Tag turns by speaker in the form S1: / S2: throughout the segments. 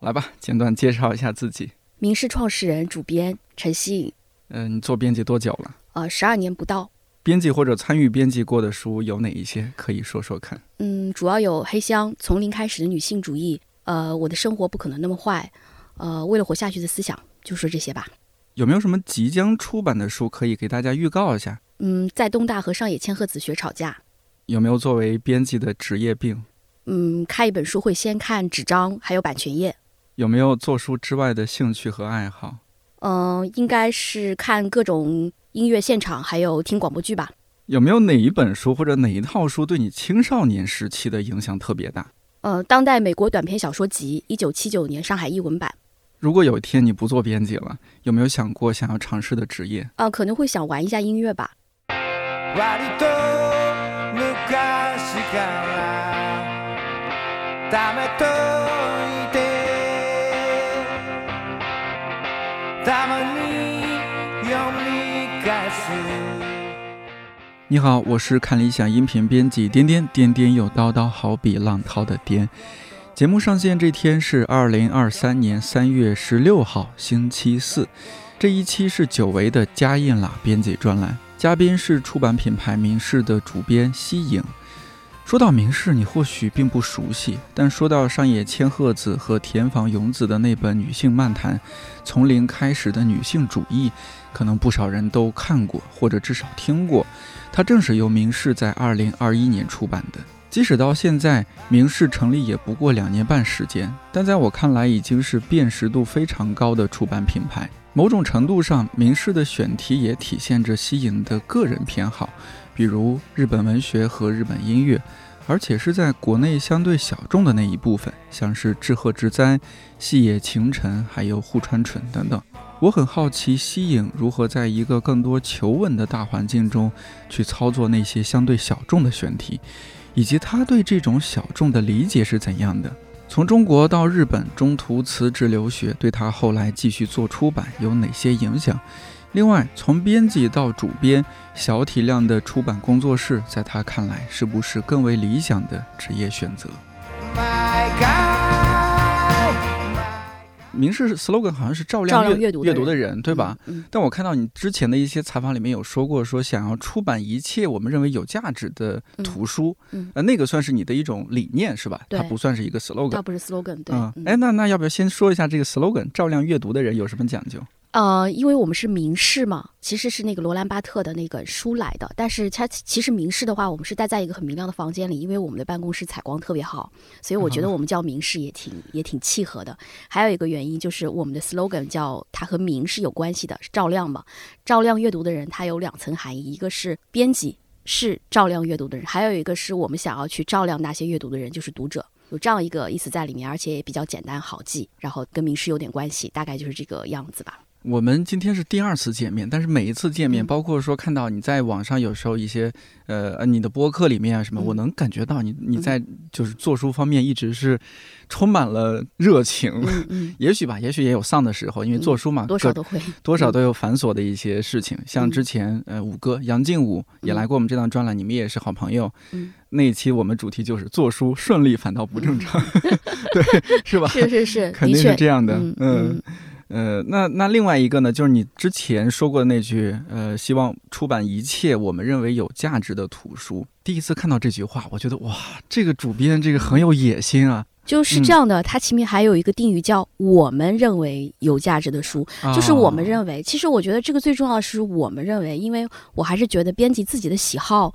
S1: 来吧，简短介绍一下自己。
S2: 名仕创始人、主编陈希颖。
S1: 嗯，你做编辑多久了？
S2: 呃，十二年不到。
S1: 编辑或者参与编辑过的书有哪一些？可以说说看。
S2: 嗯，主要有《黑箱》《从零开始的女性主义》。呃，我的生活不可能那么坏。呃，为了活下去的思想，就说这些吧。
S1: 有没有什么即将出版的书可以给大家预告一下？
S2: 嗯，在东大和上野千鹤子学吵架。
S1: 有没有作为编辑的职业病？
S2: 嗯，开一本书会先看纸张，还有版权页。
S1: 有没有做书之外的兴趣和爱好？
S2: 嗯，应该是看各种音乐现场，还有听广播剧吧。
S1: 有没有哪一本书或者哪一套书对你青少年时期的影响特别大？
S2: 呃，当代美国短篇小说集，一九七九年上海译文版。
S1: 如果有一天你不做编辑了，有没有想过想要尝试的职业？
S2: 啊，可能会想玩一下音乐吧。
S1: 你好，我是看理想音频编辑颠颠颠颠又叨叨，好比浪涛的颠。节目上线这天是二零二三年三月十六号，星期四。这一期是久违的加印啦编辑专栏，嘉宾是出版品牌名仕的主编西影。说到名仕，你或许并不熟悉，但说到上野千鹤子和田房勇子的那本女性漫谈《从零开始的女性主义》，可能不少人都看过，或者至少听过。它正是由名仕在二零二一年出版的。即使到现在，名仕成立也不过两年半时间，但在我看来，已经是辨识度非常高的出版品牌。某种程度上，名仕的选题也体现着西影的个人偏好。比如日本文学和日本音乐，而且是在国内相对小众的那一部分，像是志贺直哉、细野晴臣，还有户川纯等等。我很好奇西影如何在一个更多求稳的大环境中去操作那些相对小众的选题，以及他对这种小众的理解是怎样的。从中国到日本，中途辞职留学，对他后来继续做出版有哪些影响？另外，从编辑到主编，小体量的出版工作室，在他看来，是不是更为理想的职业选择？明是 slogan 好像是照亮阅
S2: 阅读
S1: 的人，对吧？但我看到你之前的一些采访里面有说过，说想要出版一切我们认为有价值的图书，呃，那个算是你的一种理念，是吧？它不算是一个 slogan，
S2: 它不是 slogan，对。
S1: 哎，那那要不要先说一下这个 slogan“ 照亮阅读的人”有什么讲究？
S2: 呃，因为我们是名仕嘛，其实是那个罗兰巴特的那个书来的。但是它其实名仕的话，我们是待在一个很明亮的房间里，因为我们的办公室采光特别好，所以我觉得我们叫名仕也挺也挺契合的。还有一个原因就是我们的 slogan 叫它和明是有关系的，是照亮嘛，照亮阅读的人，它有两层含义，一个是编辑是照亮阅读的人，还有一个是我们想要去照亮那些阅读的人，就是读者，有这样一个意思在里面，而且也比较简单好记，然后跟名仕有点关系，大概就是这个样子吧。
S1: 我们今天是第二次见面，但是每一次见面，包括说看到你在网上有时候一些，呃，你的播客里面啊什么，我能感觉到你你在就是做书方面一直是充满了热情。
S2: 嗯
S1: 也许吧，也许也有丧的时候，因为做书嘛，
S2: 多少都会，
S1: 多少都有繁琐的一些事情。像之前呃，五哥杨静武也来过我们这档专栏，你们也是好朋友。
S2: 嗯。
S1: 那一期我们主题就是做书顺利反倒不正常，对，是吧？
S2: 是是是，
S1: 肯定是这样的。
S2: 嗯。
S1: 呃，那那另外一个呢，就是你之前说过的那句，呃，希望出版一切我们认为有价值的图书。第一次看到这句话，我觉得哇，这个主编这个很有野心啊。
S2: 就是这样的，它前面还有一个定语叫“我们认为有价值的书”，就是我们认为。其实我觉得这个最重要的是我们认为，因为我还是觉得编辑自己的喜好。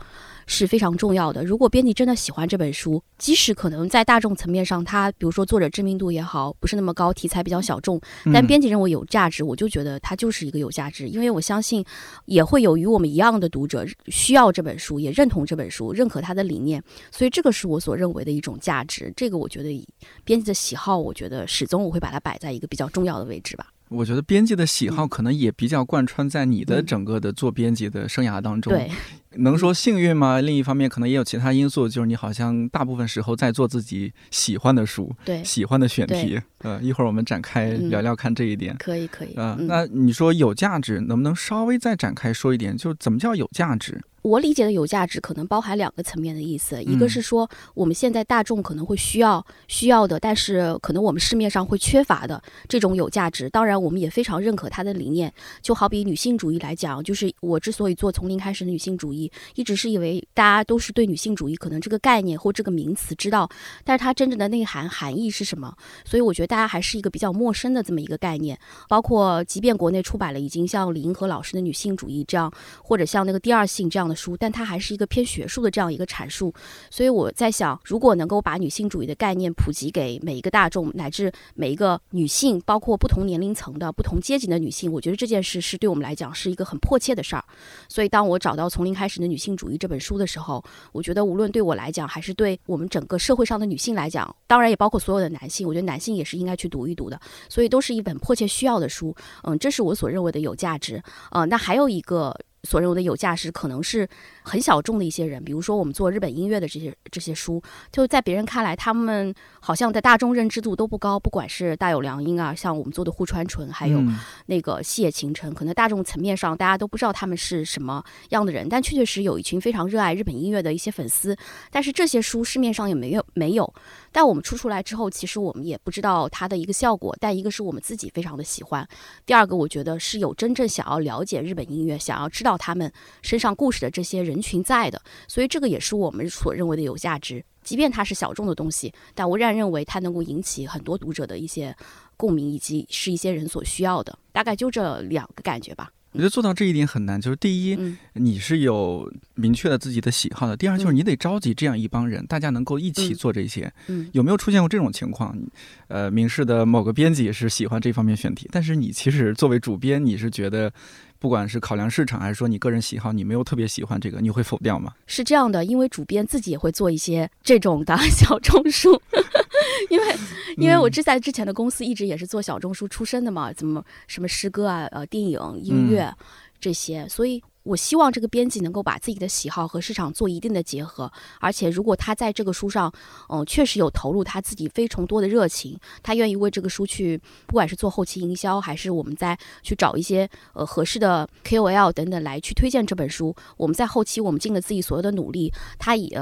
S2: 是非常重要的。如果编辑真的喜欢这本书，即使可能在大众层面上，它比如说作者知名度也好，不是那么高，题材比较小众，但编辑认为有价值，我就觉得它就是一个有价值。因为我相信，也会有与我们一样的读者需要这本书，也认同这本书，认可它的理念。所以这个是我所认为的一种价值。这个我觉得，编辑的喜好，我觉得始终我会把它摆在一个比较重要的位置吧。
S1: 我觉得编辑的喜好可能也比较贯穿在你的整个的做编辑的生涯当中。
S2: 对。
S1: 能说幸运吗？另一方面，可能也有其他因素，就是你好像大部分时候在做自己喜欢的书，
S2: 对，
S1: 喜欢的选题。呃，一会儿我们展开聊聊看这一点。
S2: 可以，可以。
S1: 啊，那你说有价值，能不能稍微再展开说一点？就怎么叫有价值？
S2: 我理解的有价值可能包含两个层面的意思，一个是说我们现在大众可能会需要需要的，但是可能我们市面上会缺乏的这种有价值。当然，我们也非常认可他的理念。就好比女性主义来讲，就是我之所以做从零开始的女性主义，一直是以为大家都是对女性主义可能这个概念或这个名词知道，但是它真正的内涵含义是什么？所以我觉得大家还是一个比较陌生的这么一个概念。包括即便国内出版了已经像李银河老师的女性主义这样，或者像那个第二性这样的。书，但它还是一个偏学术的这样一个阐述，所以我在想，如果能够把女性主义的概念普及给每一个大众，乃至每一个女性，包括不同年龄层的不同阶级的女性，我觉得这件事是对我们来讲是一个很迫切的事儿。所以，当我找到《从零开始的女性主义》这本书的时候，我觉得无论对我来讲，还是对我们整个社会上的女性来讲，当然也包括所有的男性，我觉得男性也是应该去读一读的。所以，都是一本迫切需要的书。嗯，这是我所认为的有价值。呃，那还有一个。所认为的有价值，可能是很小众的一些人，比如说我们做日本音乐的这些这些书，就在别人看来，他们好像在大众认知度都不高。不管是大有良音啊，像我们做的户川纯，还有那个细野晴臣，可能大众层面上大家都不知道他们是什么样的人，但确确实有一群非常热爱日本音乐的一些粉丝。但是这些书市面上也没有没有。但我们出出来之后，其实我们也不知道它的一个效果。但一个是我们自己非常的喜欢，第二个我觉得是有真正想要了解日本音乐，想要知道他们身上故事的这些人群在的。所以这个也是我们所认为的有价值。即便它是小众的东西，但我仍然认为它能够引起很多读者的一些共鸣，以及是一些人所需要的。大概就这两个感觉吧。
S1: 我觉得做到这一点很难，就是第一，你是有明确的自己的喜好的；第二，就是你得召集这样一帮人，大家能够一起做这些。有没有出现过这种情况？呃，明世的某个编辑是喜欢这方面选题，但是你其实作为主编，你是觉得，不管是考量市场，还是说你个人喜好，你没有特别喜欢这个，你会否掉吗？
S2: 是这样的，因为主编自己也会做一些这种的 小众书。因为，因为我之在之前的公司一直也是做小众书出身的嘛，怎么什么诗歌啊、呃电影、音乐这些，所以。我希望这个编辑能够把自己的喜好和市场做一定的结合，而且如果他在这个书上，嗯，确实有投入他自己非常多的热情，他愿意为这个书去，不管是做后期营销，还是我们再去找一些呃合适的 KOL 等等来去推荐这本书，我们在后期我们尽了自己所有的努力，他也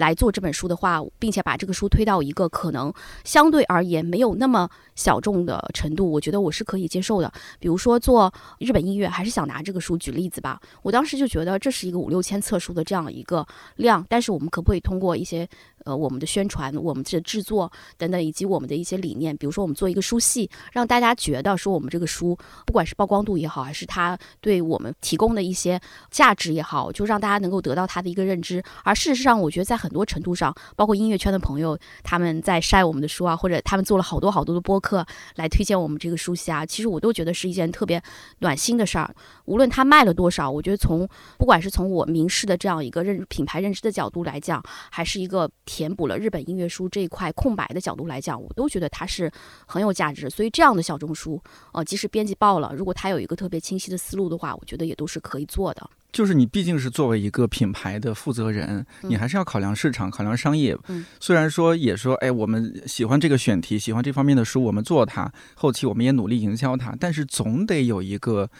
S2: 来做这本书的话，并且把这个书推到一个可能相对而言没有那么小众的程度，我觉得我是可以接受的。比如说做日本音乐，还是想拿这个书举例子吧。我当时就觉得这是一个五六千册书的这样一个量，但是我们可不可以通过一些呃我们的宣传、我们的制作等等，以及我们的一些理念，比如说我们做一个书系，让大家觉得说我们这个书不管是曝光度也好，还是它对我们提供的一些价值也好，就让大家能够得到它的一个认知。而事实上，我觉得在很多程度上，包括音乐圈的朋友他们在晒我们的书啊，或者他们做了好多好多的播客来推荐我们这个书系啊，其实我都觉得是一件特别暖心的事儿。无论它卖了多少，我觉得从不管是从我明示的这样一个认品牌认知的角度来讲，还是一个填补了日本音乐书这一块空白的角度来讲，我都觉得它是很有价值。所以这样的小众书，呃，即使编辑爆了，如果它有一个特别清晰的思路的话，我觉得也都是可以做的。
S1: 就是你毕竟是作为一个品牌的负责人，你还是要考量市场、考量商业。虽然说也说，哎，我们喜欢这个选题，喜欢这方面的书，我们做它，后期我们也努力营销它，但是总得有一个。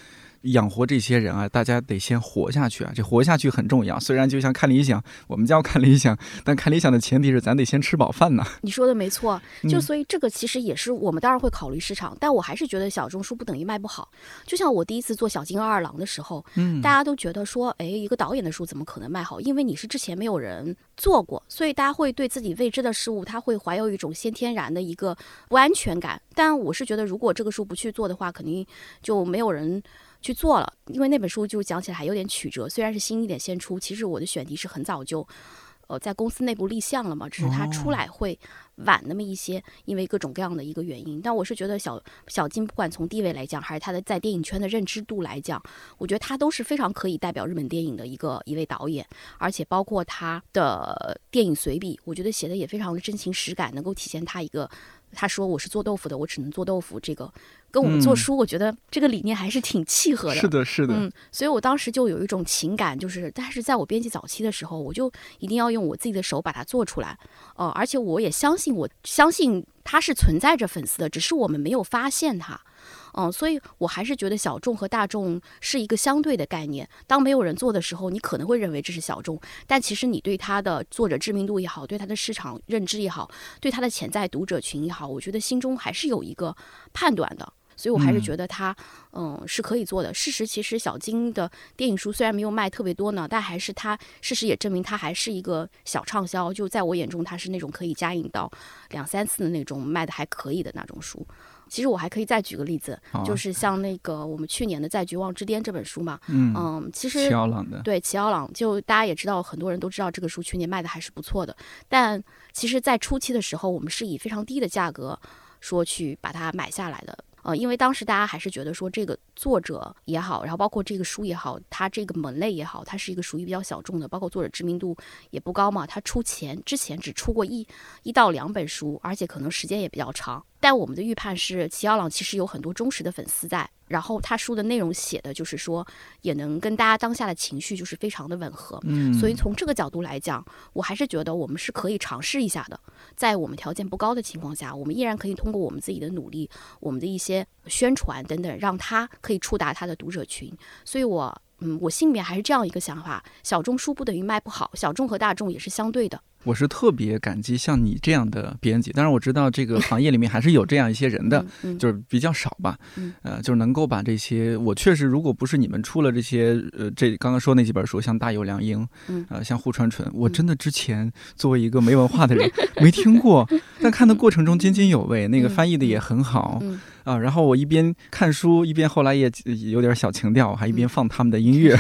S1: 养活这些人啊，大家得先活下去啊！这活下去很重要。虽然就像看理想，我们叫看理想，但看理想的前提是咱得先吃饱饭呢。
S2: 你说的没错，就所以这个其实也是我们当然会考虑市场，但我还是觉得小众书不等于卖不好。就像我第一次做小金二郎的时候，嗯，大家都觉得说，哎，一个导演的书怎么可能卖好？因为你是之前没有人做过，所以大家会对自己未知的事物，他会怀有一种先天然的一个不安全感。但我是觉得，如果这个书不去做的话，肯定就没有人。去做了，因为那本书就讲起来还有点曲折。虽然是新一点先出，其实我的选题是很早就，呃，在公司内部立项了嘛，只是它出来会晚那么一些，因为各种各样的一个原因。但我是觉得小小金不管从地位来讲，还是他的在电影圈的认知度来讲，我觉得他都是非常可以代表日本电影的一个一位导演，而且包括他的电影随笔，我觉得写的也非常的真情实感，能够体现他一个。他说：“我是做豆腐的，我只能做豆腐。”这个跟我们做书，我觉得这个理念还是挺契合的。
S1: 是的，是的。
S2: 嗯，所以我当时就有一种情感，就是，但是在我编辑早期的时候，我就一定要用我自己的手把它做出来。呃，而且我也相信，我相信它是存在着粉丝的，只是我们没有发现它。嗯，所以我还是觉得小众和大众是一个相对的概念。当没有人做的时候，你可能会认为这是小众，但其实你对他的作者知名度也好，对他的市场认知也好，对他的潜在读者群也好，我觉得心中还是有一个判断的。所以我还是觉得他，嗯，是可以做的。事实其实小金的电影书虽然没有卖特别多呢，但还是他事实也证明他还是一个小畅销。就在我眼中，他是那种可以加印到两三次的那种卖的还可以的那种书。其实我还可以再举个例子，就是像那个我们去年的《在绝望之巅》这本书嘛，嗯，其实
S1: 齐奥朗的，
S2: 对齐奥朗，就大家也知道，很多人都知道这个书去年卖的还是不错的。但其实，在初期的时候，我们是以非常低的价格说去把它买下来的。呃，因为当时大家还是觉得说这个作者也好，然后包括这个书也好，它这个门类也好，它是一个属于比较小众的，包括作者知名度也不高嘛。他出钱之前只出过一一到两本书，而且可能时间也比较长。但我们的预判是，齐奥朗其实有很多忠实的粉丝在。然后他书的内容写的就是说，也能跟大家当下的情绪就是非常的吻合，嗯，所以从这个角度来讲，我还是觉得我们是可以尝试一下的，在我们条件不高的情况下，我们依然可以通过我们自己的努力，我们的一些宣传等等，让他可以触达他的读者群。所以，我嗯，我心里面还是这样一个想法：小众书不等于卖不好，小众和大众也是相对的。
S1: 我是特别感激像你这样的编辑，当然我知道这个行业里面还是有这样一些人的，就是比较少吧。呃，就是能够把这些，我确实如果不是你们出了这些，呃，这刚刚说那几本书，像《大有良英》，呃，像《户川纯》，我真的之前作为一个没文化的人没听过，但看的过程中津津有味，那个翻译的也很好。啊，然后我一边看书，一边后来也有点小情调，还一边放他们的音乐。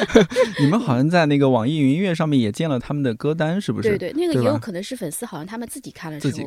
S1: 你们好像在那个网易云音乐上面也建了他们的歌单，是不是？
S2: 对对，那个也有可能是粉丝，好像他们自己看了
S1: 自己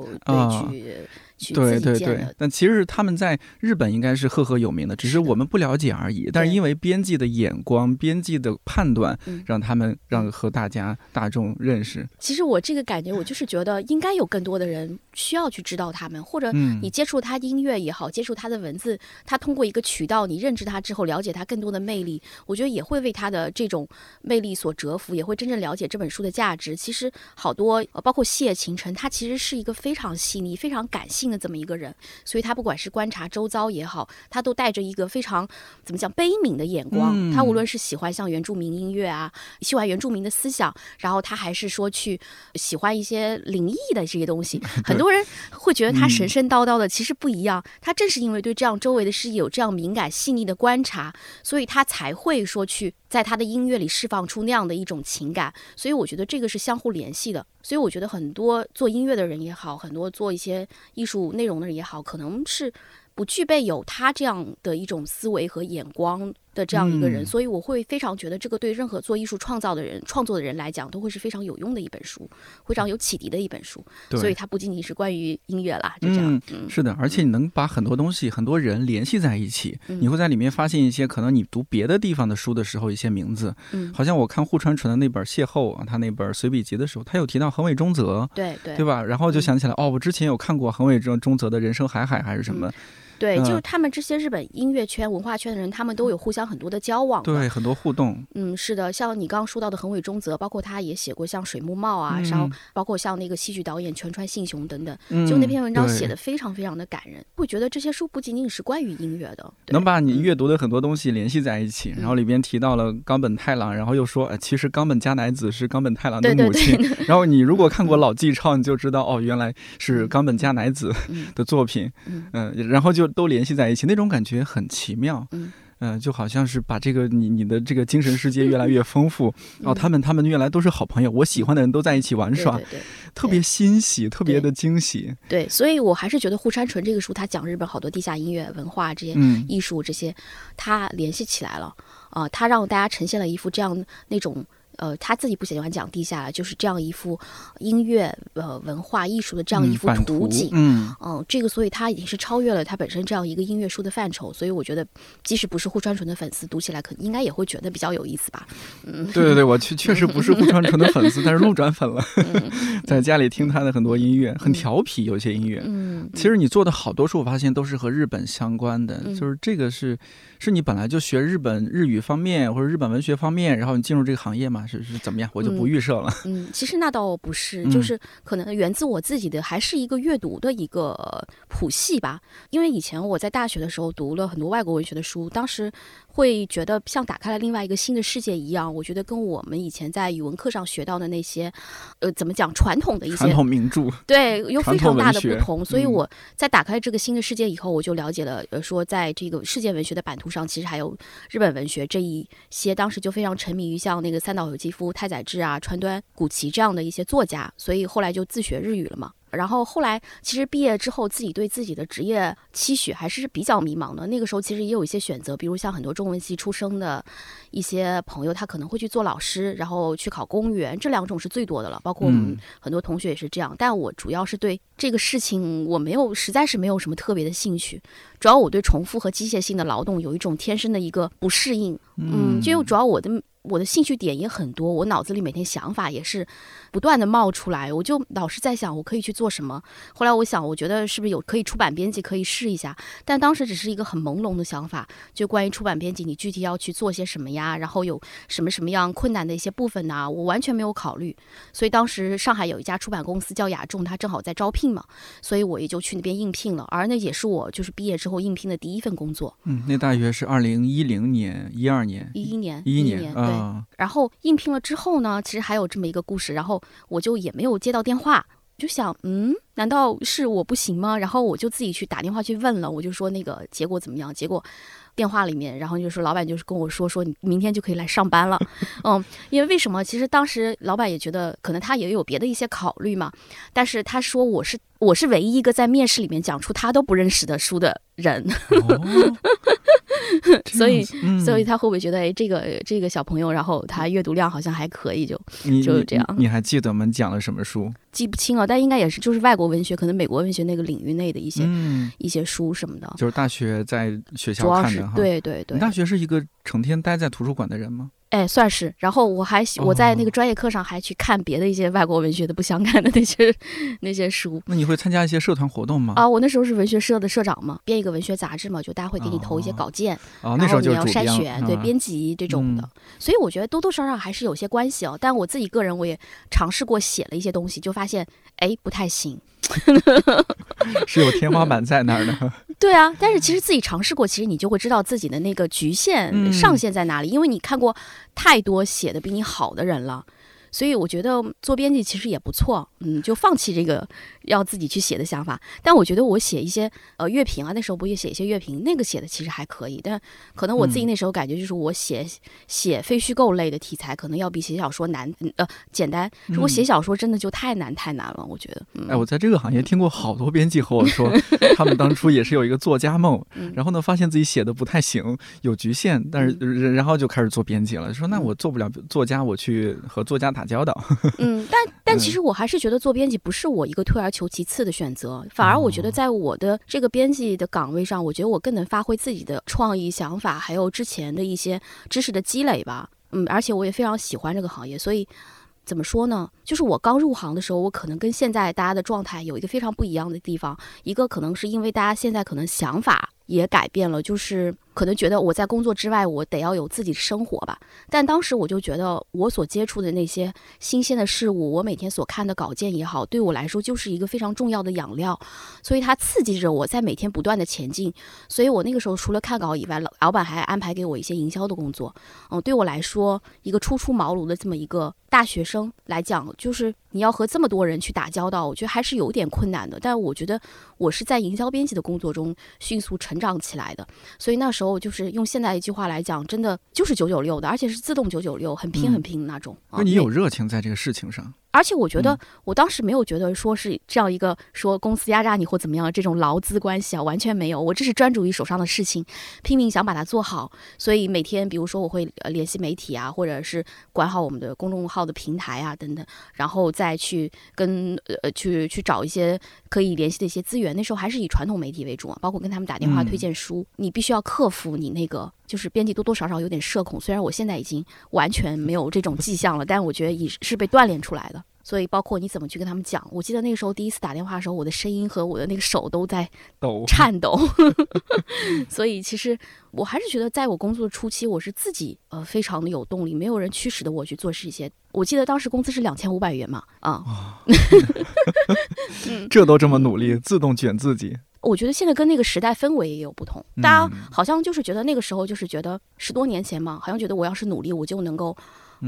S2: 啊。
S1: 对对对，但其实他们在日本应该是赫赫有名的，只是我们不了解而已。但是因为编辑的眼光、编辑的判断，让他们让和大家大众认识。
S2: 其实我这个感觉，我就是觉得应该有更多的人需要去知道他们，或者你接触他音乐也好，接触他的文字，他通过一个渠道，你认知他之后，了解他更多的魅力，我觉得也会为他的这种魅力所折服，也会真正了解这本书的价值。其实好多，包括谢晴晨，他其实是一个非常细腻、非常感性。的这么一个人，所以他不管是观察周遭也好，他都带着一个非常怎么讲悲悯的眼光。他无论是喜欢像原住民音乐啊，喜欢原住民的思想，然后他还是说去喜欢一些灵异的这些东西。很多人会觉得他神神叨叨的，其实不一样。他正是因为对这样周围的事业有这样敏感细腻的观察，所以他才会说去在他的音乐里释放出那样的一种情感。所以我觉得这个是相互联系的。所以我觉得很多做音乐的人也好，很多做一些艺术内容的人也好，可能是不具备有他这样的一种思维和眼光。的这样一个人，所以我会非常觉得这个对任何做艺术创造的人、创作的人来讲，都会是非常有用的一本书，非常有启迪的一本书。所以它不仅仅是关于音乐啦，就这样。
S1: 嗯是的，而且你能把很多东西、很多人联系在一起，你会在里面发现一些可能你读别的地方的书的时候一些名字。嗯，好像我看户川纯的那本《邂逅》啊，他那本随笔集的时候，他有提到横尾中泽，
S2: 对对，
S1: 对吧？然后就想起来，哦，我之前有看过横尾中中泽的人生海海还是什么。
S2: 对，就是他们这些日本音乐圈、文化圈的人，他们都有互相很多的交往，
S1: 对，很多互动。
S2: 嗯，是的，像你刚刚说到的横尾中泽，包括他也写过像水木茂啊，然后包括像那个戏剧导演全川信雄等等，就那篇文章写的非常非常的感人，会觉得这些书不仅仅是关于音乐的，
S1: 能把你阅读的很多东西联系在一起。然后里边提到了冈本太郎，然后又说，哎，其实冈本加乃子是冈本太郎的母亲。然后你如果看过老纪超，你就知道哦，原来是冈本加乃子的作品。嗯，然后就都联系在一起。那种感觉很奇妙，嗯，就好像是把这个你你的这个精神世界越来越丰富，然后他们他们原来都是好朋友，我喜欢的人都在一起玩耍，对特别欣喜，特别的惊喜。
S2: 对，所以我还是觉得户山纯这个书，他讲日本好多地下音乐文化这些艺术这些，他联系起来了啊，他让大家呈现了一幅这样那种。呃，他自己不喜欢讲地下了，就是这样一幅音乐、呃文化艺术的这样一幅图景。嗯，嗯，这个，所以他已经是超越了他本身这样一个音乐书的范畴。所以我觉得，即使不是户川纯的粉丝，读起来可能应该也会觉得比较有意思吧。
S1: 嗯，对对对，我确 确实不是户川纯的粉丝，但是路转粉了，在家里听他的很多音乐，很调皮，有些音乐。嗯，其实你做的好多书，我发现都是和日本相关的，就是这个是是你本来就学日本日语方面或者日本文学方面，然后你进入这个行业嘛。是是怎么样？我就不预设了。
S2: 嗯，其实那倒不是，就是可能源自我自己的，还是一个阅读的一个谱系吧。因为以前我在大学的时候读了很多外国文学的书，当时。会觉得像打开了另外一个新的世界一样，我觉得跟我们以前在语文课上学到的那些，呃，怎么讲传统的一些
S1: 传统名著，
S2: 对，有非常大的不同。所以我在打开这个新的世界以后，我就了解了，呃，说在这个世界文学的版图上，其实还有日本文学这一些，当时就非常沉迷于像那个三岛由纪夫、太宰治啊、川端古奇这样的一些作家，所以后来就自学日语了嘛。然后后来，其实毕业之后，自己对自己的职业期许还是比较迷茫的。那个时候，其实也有一些选择，比如像很多中文系出生的一些朋友，他可能会去做老师，然后去考公务员，这两种是最多的了。包括我们很多同学也是这样。但我主要是对这个事情，我没有，实在是没有什么特别的兴趣。主要我对重复和机械性的劳动有一种天生的一个不适应。嗯，就主要我的。我的兴趣点也很多，我脑子里每天想法也是不断的冒出来，我就老是在想我可以去做什么。后来我想，我觉得是不是有可以出版编辑可以试一下，但当时只是一个很朦胧的想法，就关于出版编辑，你具体要去做些什么呀？然后有什么什么样困难的一些部分呢？我完全没有考虑。所以当时上海有一家出版公司叫雅众，他正好在招聘嘛，所以我也就去那边应聘了。而那也是我就是毕业之后应聘的第一份工作。
S1: 嗯，那大约是二零一零年、一二年、
S2: 一一年、
S1: 一
S2: 一年对。然后应聘了之后呢，其实还有这么一个故事，然后我就也没有接到电话，就想，嗯，难道是我不行吗？然后我就自己去打电话去问了，我就说那个结果怎么样？结果电话里面，然后就说老板就是跟我说，说你明天就可以来上班了，嗯，因为为什么？其实当时老板也觉得可能他也有别的一些考虑嘛，但是他说我是我是唯一一个在面试里面讲出他都不认识的书的人。所以，所以他会不会觉得，哎，这个这个小朋友，然后他阅读量好像还可以，就就是这样。
S1: 你还记得我们讲了什么书？
S2: 记不清了，但应该也是就是外国文学，可能美国文学那个领域内的一些一些书什么的。
S1: 就是大学在学校看的哈。
S2: 对对对。
S1: 大学是一个成天待在图书馆的人吗？
S2: 哎，算是。然后我还我在那个专业课上还去看别的一些外国文学的不相干的那些那些书。
S1: 那你会参加一些社团活动吗？
S2: 啊，我那时候是文学社的社长嘛，编一个文学杂志嘛，就大家会给你投一些稿件，然后你要筛选，对编辑这种的。所以我觉得多多少少还是有些关系哦。但我自己个人我也尝试过写了一些东西，就发现哎不太行。
S1: 是有天花板在那儿的，
S2: 对啊，但是其实自己尝试过，其实你就会知道自己的那个局限上限在哪里，因为你看过太多写的比你好的人了。所以我觉得做编辑其实也不错，嗯，就放弃这个要自己去写的想法。但我觉得我写一些呃乐评啊，那时候不也写一些乐评，那个写的其实还可以。但可能我自己那时候感觉就是我写写非虚构类的题材，可能要比写小说难，呃，简单。如果写小说真的就太难太难了，我觉得。
S1: 哎，我在这个行业听过好多编辑和我说，他们当初也是有一个作家梦，然后呢发现自己写的不太行，有局限，但是然后就开始做编辑了。说那我做不了作家，我去和作家打。打交道，
S2: 嗯，但但其实我还是觉得做编辑不是我一个退而求其次的选择，反而我觉得在我的这个编辑的岗位上，我觉得我更能发挥自己的创意想法，还有之前的一些知识的积累吧，嗯，而且我也非常喜欢这个行业，所以怎么说呢？就是我刚入行的时候，我可能跟现在大家的状态有一个非常不一样的地方，一个可能是因为大家现在可能想法也改变了，就是。可能觉得我在工作之外，我得要有自己的生活吧。但当时我就觉得，我所接触的那些新鲜的事物，我每天所看的稿件也好，对我来说就是一个非常重要的养料。所以它刺激着我在每天不断的前进。所以我那个时候除了看稿以外，老老板还安排给我一些营销的工作。嗯，对我来说，一个初出茅庐的这么一个大学生来讲，就是你要和这么多人去打交道，我觉得还是有点困难的。但我觉得我是在营销编辑的工作中迅速成长起来的。所以那时候。时候就是用现在一句话来讲，真的就是九九六的，而且是自动九九六，很拼很拼的那种。
S1: 那你有热情在这个事情上？
S2: 而且我觉得，我当时没有觉得说是这样一个说公司压榨你或怎么样这种劳资关系啊，完全没有。我只是专注于手上的事情，拼命想把它做好。所以每天，比如说我会联系媒体啊，或者是管好我们的公众号的平台啊等等，然后再去跟呃去去找一些可以联系的一些资源。那时候还是以传统媒体为主啊，包括跟他们打电话推荐书，你必须要克服你那个。就是编辑多多少少有点社恐，虽然我现在已经完全没有这种迹象了，但我觉得也是被锻炼出来的。所以包括你怎么去跟他们讲。我记得那个时候第一次打电话的时候，我的声音和我的那个手都在
S1: 抖
S2: 颤抖。所以其实我还是觉得，在我工作的初期，我是自己呃非常的有动力，没有人驱使的我去做这些。我记得当时工资是两千五百元嘛，啊，
S1: 这都这么努力，自动卷自己。
S2: 我觉得现在跟那个时代氛围也有不同，大家好像就是觉得那个时候就是觉得十多年前嘛，好像觉得我要是努力，我就能够。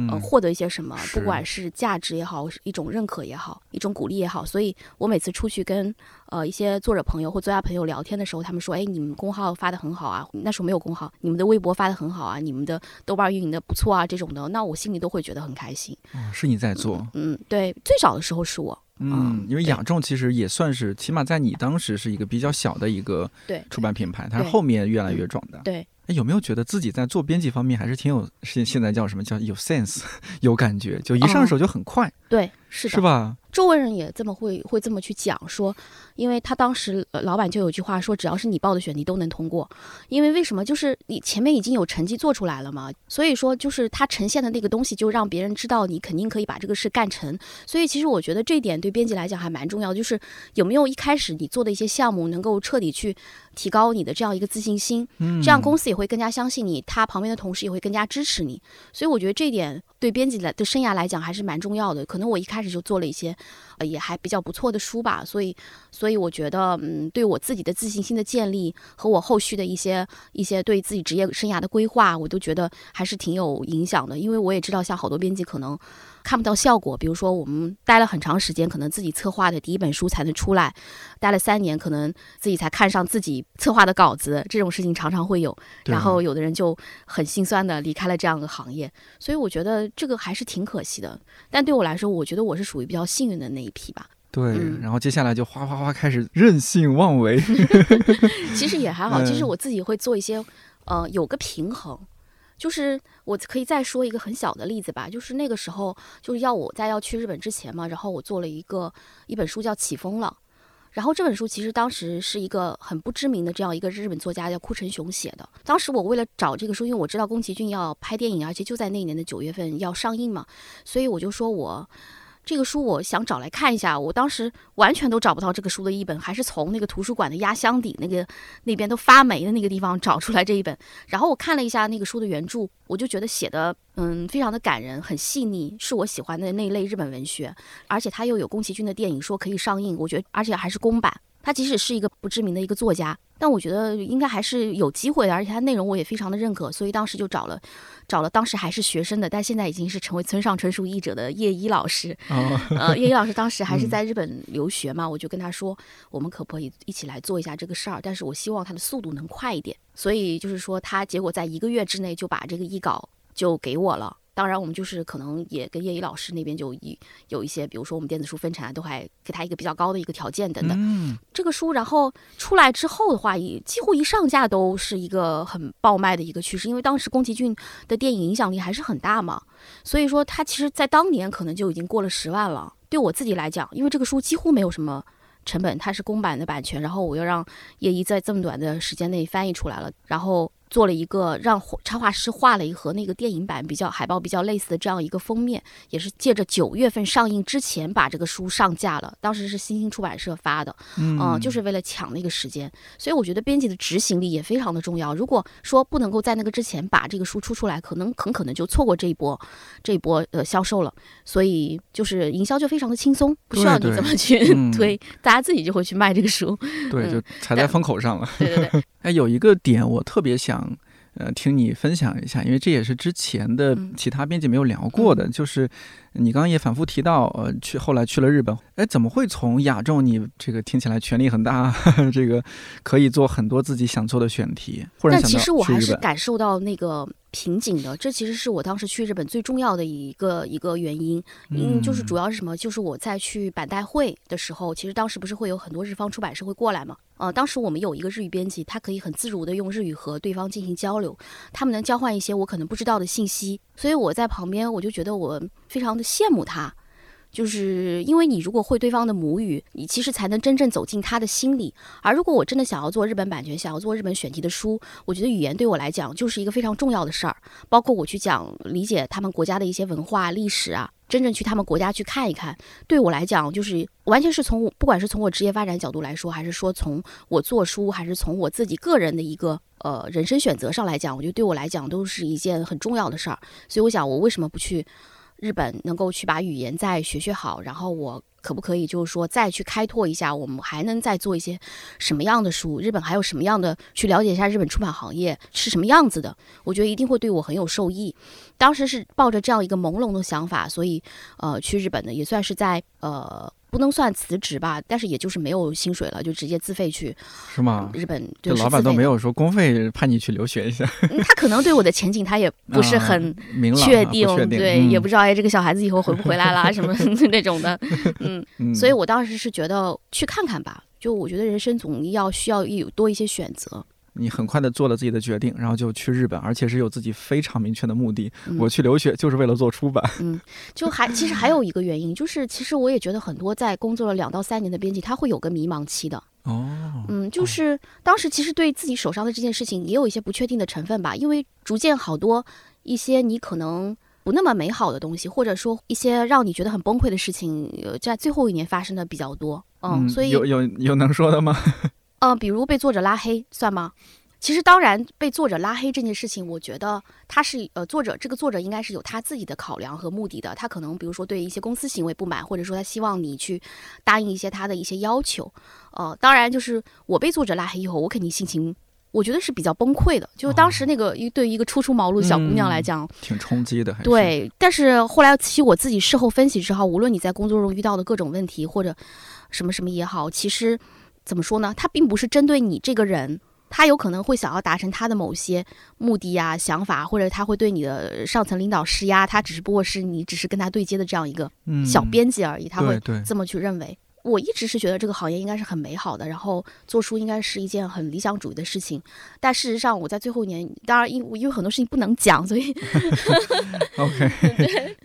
S2: 呃，获得一些什么，不管是价值也好，一种认可也好，一种鼓励也好，所以我每次出去跟呃一些作者朋友或作家朋友聊天的时候，他们说，哎，你们公号发的很好啊，那时候没有公号，你们的微博发的很好啊，你们的豆瓣运营的不错啊，这种的，那我心里都会觉得很开心。
S1: 哦，是你在做？
S2: 嗯，对，最早的时候是我。
S1: 嗯，因为雅众其实也算是，起码在你当时是一个比较小的一个
S2: 对
S1: 出版品牌，它是后面越来越壮大。
S2: 对。
S1: 哎，有没有觉得自己在做编辑方面还是挺有现现在叫什么叫有 sense，有感觉，就一上手就很快。
S2: 对，是的，
S1: 是吧？
S2: 周围人也这么会会这么去讲说，因为他当时老板就有句话说，只要是你报的选题都能通过，因为为什么？就是你前面已经有成绩做出来了嘛，所以说就是他呈现的那个东西就让别人知道你肯定可以把这个事干成。所以其实我觉得这一点对编辑来讲还蛮重要，就是有没有一开始你做的一些项目能够彻底去提高你的这样一个自信心，这样公司也会更加相信你，他旁边的同事也会更加支持你。所以我觉得这一点对编辑来的生涯来讲还是蛮重要的。可能我一开始就做了一些。呃，也还比较不错的书吧，所以，所以我觉得，嗯，对我自己的自信心的建立和我后续的一些一些对自己职业生涯的规划，我都觉得还是挺有影响的。因为我也知道，像好多编辑可能看不到效果，比如说我们待了很长时间，可能自己策划的第一本书才能出来，待了三年，可能自己才看上自己策划的稿子，这种事情常常会有。然后有的人就很心酸的离开了这样的行业，所以我觉得这个还是挺可惜的。但对我来说，我觉得我是属于比较幸运的那。一批吧，
S1: 对，然后接下来就哗哗哗开始任性妄为。
S2: 其实也还好，其实我自己会做一些，呃，有个平衡。就是我可以再说一个很小的例子吧，就是那个时候就是要我在要去日本之前嘛，然后我做了一个一本书叫《起风了》，然后这本书其实当时是一个很不知名的这样一个日本作家叫库城雄写的。当时我为了找这个书，因为我知道宫崎骏要拍电影，而且就在那一年的九月份要上映嘛，所以我就说我。这个书我想找来看一下，我当时完全都找不到这个书的译本，还是从那个图书馆的压箱底那个那边都发霉的那个地方找出来这一本。然后我看了一下那个书的原著，我就觉得写的嗯非常的感人，很细腻，是我喜欢的那一类日本文学。而且它又有宫崎骏的电影说可以上映，我觉得而且还是公版。他即使是一个不知名的一个作家，但我觉得应该还是有机会的，而且它内容我也非常的认可，所以当时就找了，找了当时还是学生的，但现在已经是成为村上春树译者的叶一老师。呃，叶一老师当时还是在日本留学嘛，我就跟他说，我们可不可以一起来做一下这个事儿？但是我希望他的速度能快一点，所以就是说他结果在一个月之内就把这个译稿就给我了。当然，我们就是可能也跟叶一老师那边就一有一些，比如说我们电子书分成啊，都还给他一个比较高的一个条件等等。
S1: 嗯，
S2: 这个书然后出来之后的话，也几乎一上架都是一个很爆卖的一个趋势，因为当时宫崎骏的电影影响力还是很大嘛，所以说他其实在当年可能就已经过了十万了。对我自己来讲，因为这个书几乎没有什么成本，它是公版的版权，然后我又让叶一在这么短的时间内翻译出来了，然后。做了一个让插画师画了一和那个电影版比较海报比较类似的这样一个封面，也是借着九月份上映之前把这个书上架了。当时是新兴出版社发的，嗯，就是为了抢那个时间。所以我觉得编辑的执行力也非常的重要。如果说不能够在那个之前把这个书出出来，可能很可能就错过这一波这一波呃销售了。所以就是营销就非常的轻松，不需要你怎么去 推，大家自己就会去卖这个书。
S1: 对，就踩在风口上了。
S2: 对对对。
S1: 哎，有一个点我特别想，呃，听你分享一下，因为这也是之前的其他编辑没有聊过的，就是你刚刚也反复提到，呃，去后来去了日本，哎，怎么会从亚众你这个听起来权力很大，这个可以做很多自己想做的选题，
S2: 但其实我还是感受到那个。瓶颈的，这其实是我当时去日本最重要的一个一个原因，嗯，就是主要是什么？就是我在去板带会的时候，其实当时不是会有很多日方出版社会过来嘛？呃，当时我们有一个日语编辑，他可以很自如的用日语和对方进行交流，他们能交换一些我可能不知道的信息，所以我在旁边我就觉得我非常的羡慕他。就是因为你如果会对方的母语，你其实才能真正走进他的心里。而如果我真的想要做日本版权，想要做日本选题的书，我觉得语言对我来讲就是一个非常重要的事儿。包括我去讲理解他们国家的一些文化历史啊，真正去他们国家去看一看，对我来讲，就是完全是从不管是从我职业发展角度来说，还是说从我做书，还是从我自己个人的一个呃人生选择上来讲，我觉得对我来讲都是一件很重要的事儿。所以我想，我为什么不去日本，能够去把语言再学学好，然后我。可不可以就是说再去开拓一下，我们还能再做一些什么样的书？日本还有什么样的去了解一下日本出版行业是什么样子的？我觉得一定会对我很有受益。当时是抱着这样一个朦胧的想法，所以呃去日本的也算是在呃。不能算辞职吧，但是也就是没有薪水了，就直接自费去，
S1: 是吗？
S2: 日本
S1: 这老板都没有说公费派你去留学一下，
S2: 他可能对我的前景他也 不是很确定，对，也不知道哎，这个小孩子以后回不回来啦，什么 那种的，嗯，所以我当时是觉得去看看吧，就我觉得人生总要需要有多一些选择。
S1: 你很快的做了自己的决定，然后就去日本，而且是有自己非常明确的目的。我去留学就是为了做出版。
S2: 嗯，就还其实还有一个原因，就是其实我也觉得很多在工作了两到三年的编辑，他会有个迷茫期的。
S1: 哦，
S2: 嗯，就是当时其实对自己手上的这件事情也有一些不确定的成分吧，因为逐渐好多一些你可能不那么美好的东西，或者说一些让你觉得很崩溃的事情，在最后一年发生的比较多。嗯，所以
S1: 有有有能说的吗？
S2: 呃，比如被作者拉黑算吗？其实当然，被作者拉黑这件事情，我觉得他是呃，作者这个作者应该是有他自己的考量和目的的。他可能比如说对一些公司行为不满，或者说他希望你去答应一些他的一些要求。呃，当然就是我被作者拉黑以后，我肯定心情我觉得是比较崩溃的。就是当时那个一对于一个初出茅庐的小姑娘来讲，
S1: 挺冲击的。还
S2: 对，但是后来其实我自己事后分析之后，无论你在工作中遇到的各种问题或者什么什么也好，其实。怎么说呢？他并不是针对你这个人，他有可能会想要达成他的某些目的呀、想法，或者他会对你的上层领导施压。他只不过是你只是跟他对接的这样一个小编辑而已，他会这么去认为。我一直是觉得这个行业应该是很美好的，然后做书应该是一件很理想主义的事情。但事实上，我在最后一年，当然因因为很多事情不能讲，所以，
S1: OK，对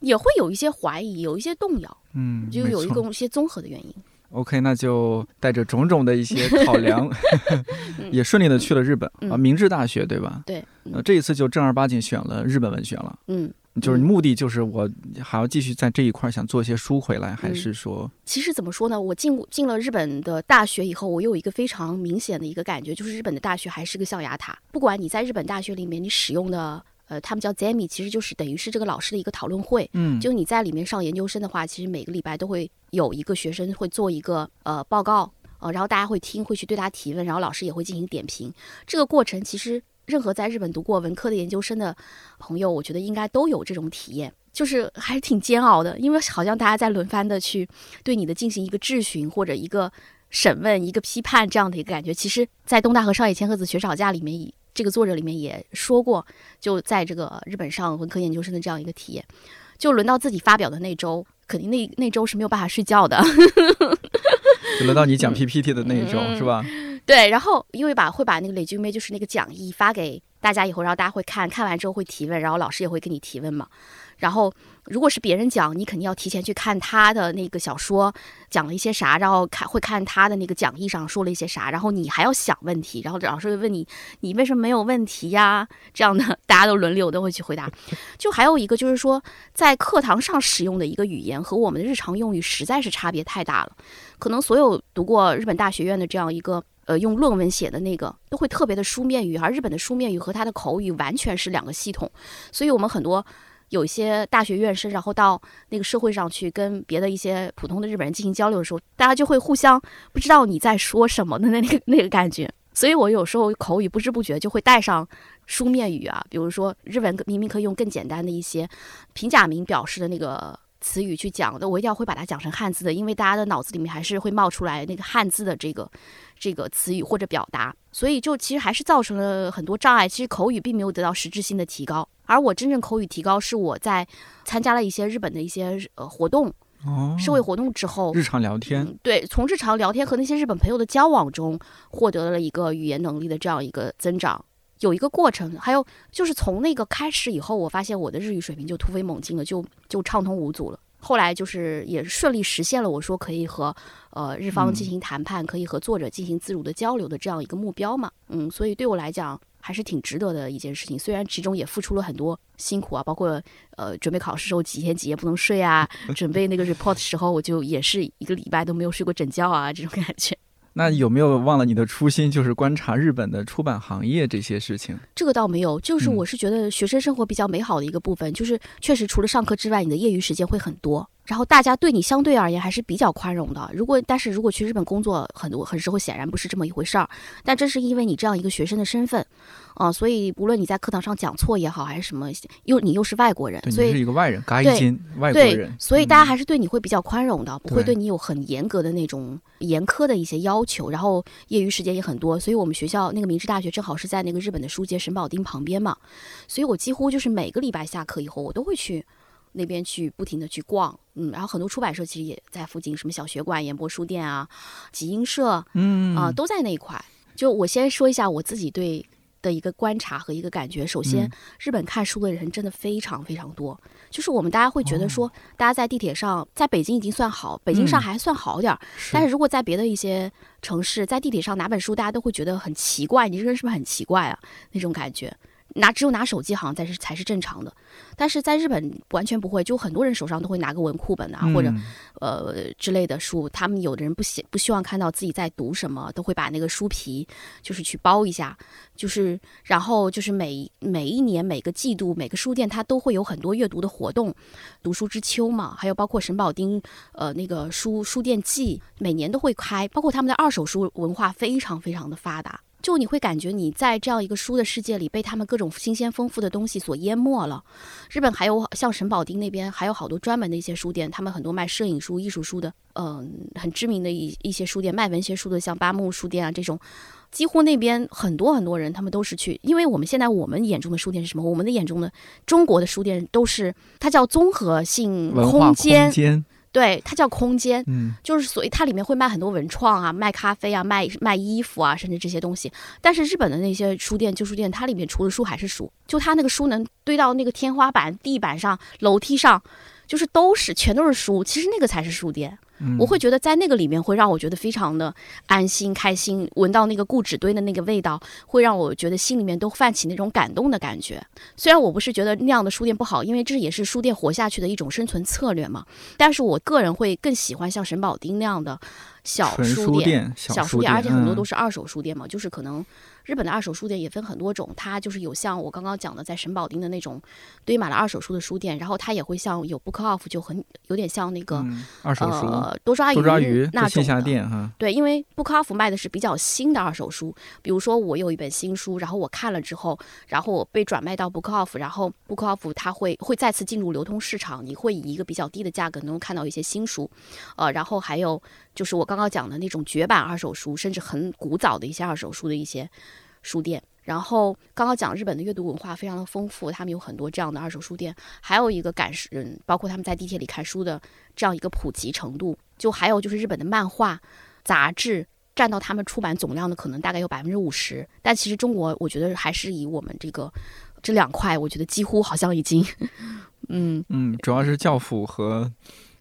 S2: 也会有一些怀疑，有一些动摇，嗯，就有一个一些综合的原因。
S1: OK，那就带着种种的一些考量，也顺利的去了日本啊，明治大学对吧？
S2: 对，
S1: 呃，这一次就正儿八经选了日本文学了。嗯，就是目的就是我还要继续在这一块想做一些书回来，还是说？
S2: 其实怎么说呢？我进进了日本的大学以后，我有一个非常明显的一个感觉，就是日本的大学还是个象牙塔。不管你在日本大学里面你使用的。呃，他们叫 Zemi，其实就是等于是这个老师的一个讨论会。嗯，就你在里面上研究生的话，其实每个礼拜都会有一个学生会做一个呃报告，呃，然后大家会听，会去对他提问，然后老师也会进行点评。这个过程其实任何在日本读过文科的研究生的朋友，我觉得应该都有这种体验，就是还是挺煎熬的，因为好像大家在轮番的去对你的进行一个质询或者一个审问、一个批判这样的一个感觉。其实，在东大和上野千鹤子学吵架里面以。这个作者里面也说过，就在这个日本上文科研究生的这样一个体验，就轮到自己发表的那周，肯定那那周是没有办法睡觉的。
S1: 就轮到你讲 PPT 的那一周，是吧？
S2: 对，然后因为把会把那个雷军妹就是那个讲义发给大家以后，然后大家会看看完之后会提问，然后老师也会跟你提问嘛，然后。如果是别人讲，你肯定要提前去看他的那个小说讲了一些啥，然后看会看他的那个讲义上说了一些啥，然后你还要想问题，然后老师会问你你为什么没有问题呀？这样的大家都轮流都会去回答。就还有一个就是说，在课堂上使用的一个语言和我们的日常用语实在是差别太大了。可能所有读过日本大学院的这样一个呃用论文写的那个都会特别的书面语，而日本的书面语和他的口语完全是两个系统，所以我们很多。有一些大学院生，然后到那个社会上去跟别的一些普通的日本人进行交流的时候，大家就会互相不知道你在说什么的那个那个感觉。所以我有时候口语不知不觉就会带上书面语啊，比如说日文明明可以用更简单的一些平假名表示的那个词语去讲的，我一定要会把它讲成汉字的，因为大家的脑子里面还是会冒出来那个汉字的这个这个词语或者表达，所以就其实还是造成了很多障碍。其实口语并没有得到实质性的提高。而我真正口语提高是我在参加了一些日本的一些呃活动，社会活动之后，
S1: 日常聊天，
S2: 对，从日常聊天和那些日本朋友的交往中，获得了一个语言能力的这样一个增长，有一个过程。还有就是从那个开始以后，我发现我的日语水平就突飞猛进了，就就畅通无阻了。后来就是也顺利实现了我说可以和呃日方进行谈判，可以和作者进行自如的交流的这样一个目标嘛。嗯，所以对我来讲。还是挺值得的一件事情。虽然其中也付出了很多辛苦啊，包括呃准备考试时候几天几夜不能睡啊，准备那个 report 时候我就也是一个礼拜都没有睡过整觉啊，这种感觉。
S1: 那有没有忘了你的初心，就是观察日本的出版行业这些事情？
S2: 这个倒没有，就是我是觉得学生生活比较美好的一个部分，就是确实除了上课之外，你的业余时间会很多。然后大家对你相对而言还是比较宽容的。如果但是如果去日本工作，很多很时候显然不是这么一回事儿。但正是因为你这样一个学生的身份，啊，所以无论你在课堂上讲错也好，还是什么，又你又是外国人，所以
S1: 是一个外人，嘎一金外国人，
S2: 所以大家还是对你会比较宽容的，不会对你有很严格的那种严苛的一些要求。然后业余时间也很多，所以我们学校那个明治大学正好是在那个日本的书街神保町旁边嘛，所以我几乎就是每个礼拜下课以后，我都会去。那边去不停的去逛，嗯，然后很多出版社其实也在附近，什么小学馆、演播书店啊、集英社，嗯啊，都在那一块。就我先说一下我自己对的一个观察和一个感觉。首先，日本看书的人真的非常非常多。就是我们大家会觉得说，大家在地铁上，在北京已经算好，北京上还算好点儿。但是如果在别的一些城市，在地铁上拿本书，大家都会觉得很奇怪，你这个人是不是很奇怪啊？那种感觉。拿只有拿手机好像才是才是正常的，但是在日本完全不会，就很多人手上都会拿个文库本啊，或者呃之类的书。他们有的人不希不希望看到自己在读什么，都会把那个书皮就是去包一下，就是然后就是每每一年每个季度每个书店它都会有很多阅读的活动，读书之秋嘛，还有包括神保丁呃那个书书店季每年都会开，包括他们的二手书文化非常非常的发达。就你会感觉你在这样一个书的世界里被他们各种新鲜丰富的东西所淹没了。日本还有像神保町那边还有好多专门的一些书店，他们很多卖摄影书、艺术书的，嗯，很知名的一一些书店，卖文学书的，像八木书店啊这种，几乎那边很多很多人他们都是去，因为我们现在我们眼中的书店是什么？我们的眼中的中国的书店都是它叫综合性空间。对，它叫空间，嗯，就是所以它里面会卖很多文创啊，卖咖啡啊，卖卖衣服啊，甚至这些东西。但是日本的那些书店、旧书店，它里面除了书还是书，就它那个书能堆到那个天花板、地板上、楼梯上。就是都是全都是书，其实那个才是书店。我会觉得在那个里面会让我觉得非常的安心、开心，闻到那个固纸堆的那个味道，会让我觉得心里面都泛起那种感动的感觉。虽然我不是觉得那样的书店不好，因为这也是书店活下去的一种生存策略嘛。但是我个人会更喜欢像沈宝丁那样的小书店、小书店，而且很多都是二手书店嘛，就是可能。日本的二手书店也分很多种，它就是有像我刚刚讲的在神保町的那种堆满了二手书的书店，然后它也会像有 Book Off，就很有点像那个
S1: 二手书
S2: 多抓
S1: 鱼
S2: 那种
S1: 店哈。
S2: 对，因为 Book Off 卖的是比较新的二手书，比如说我有一本新书，然后我看了之后，然后我被转卖到 Book Off，然后 Book Off 它会会再次进入流通市场，你会以一个比较低的价格能够看到一些新书，呃，然后还有就是我刚刚讲的那种绝版二手书，甚至很古早的一些二手书的一些。书店，然后刚刚讲日本的阅读文化非常的丰富，他们有很多这样的二手书店，还有一个感受，嗯，包括他们在地铁里看书的这样一个普及程度，就还有就是日本的漫画杂志占到他们出版总量的可能大概有百分之五十，但其实中国我觉得还是以我们这个这两块，我觉得几乎好像已经，嗯
S1: 嗯，主要是教辅和。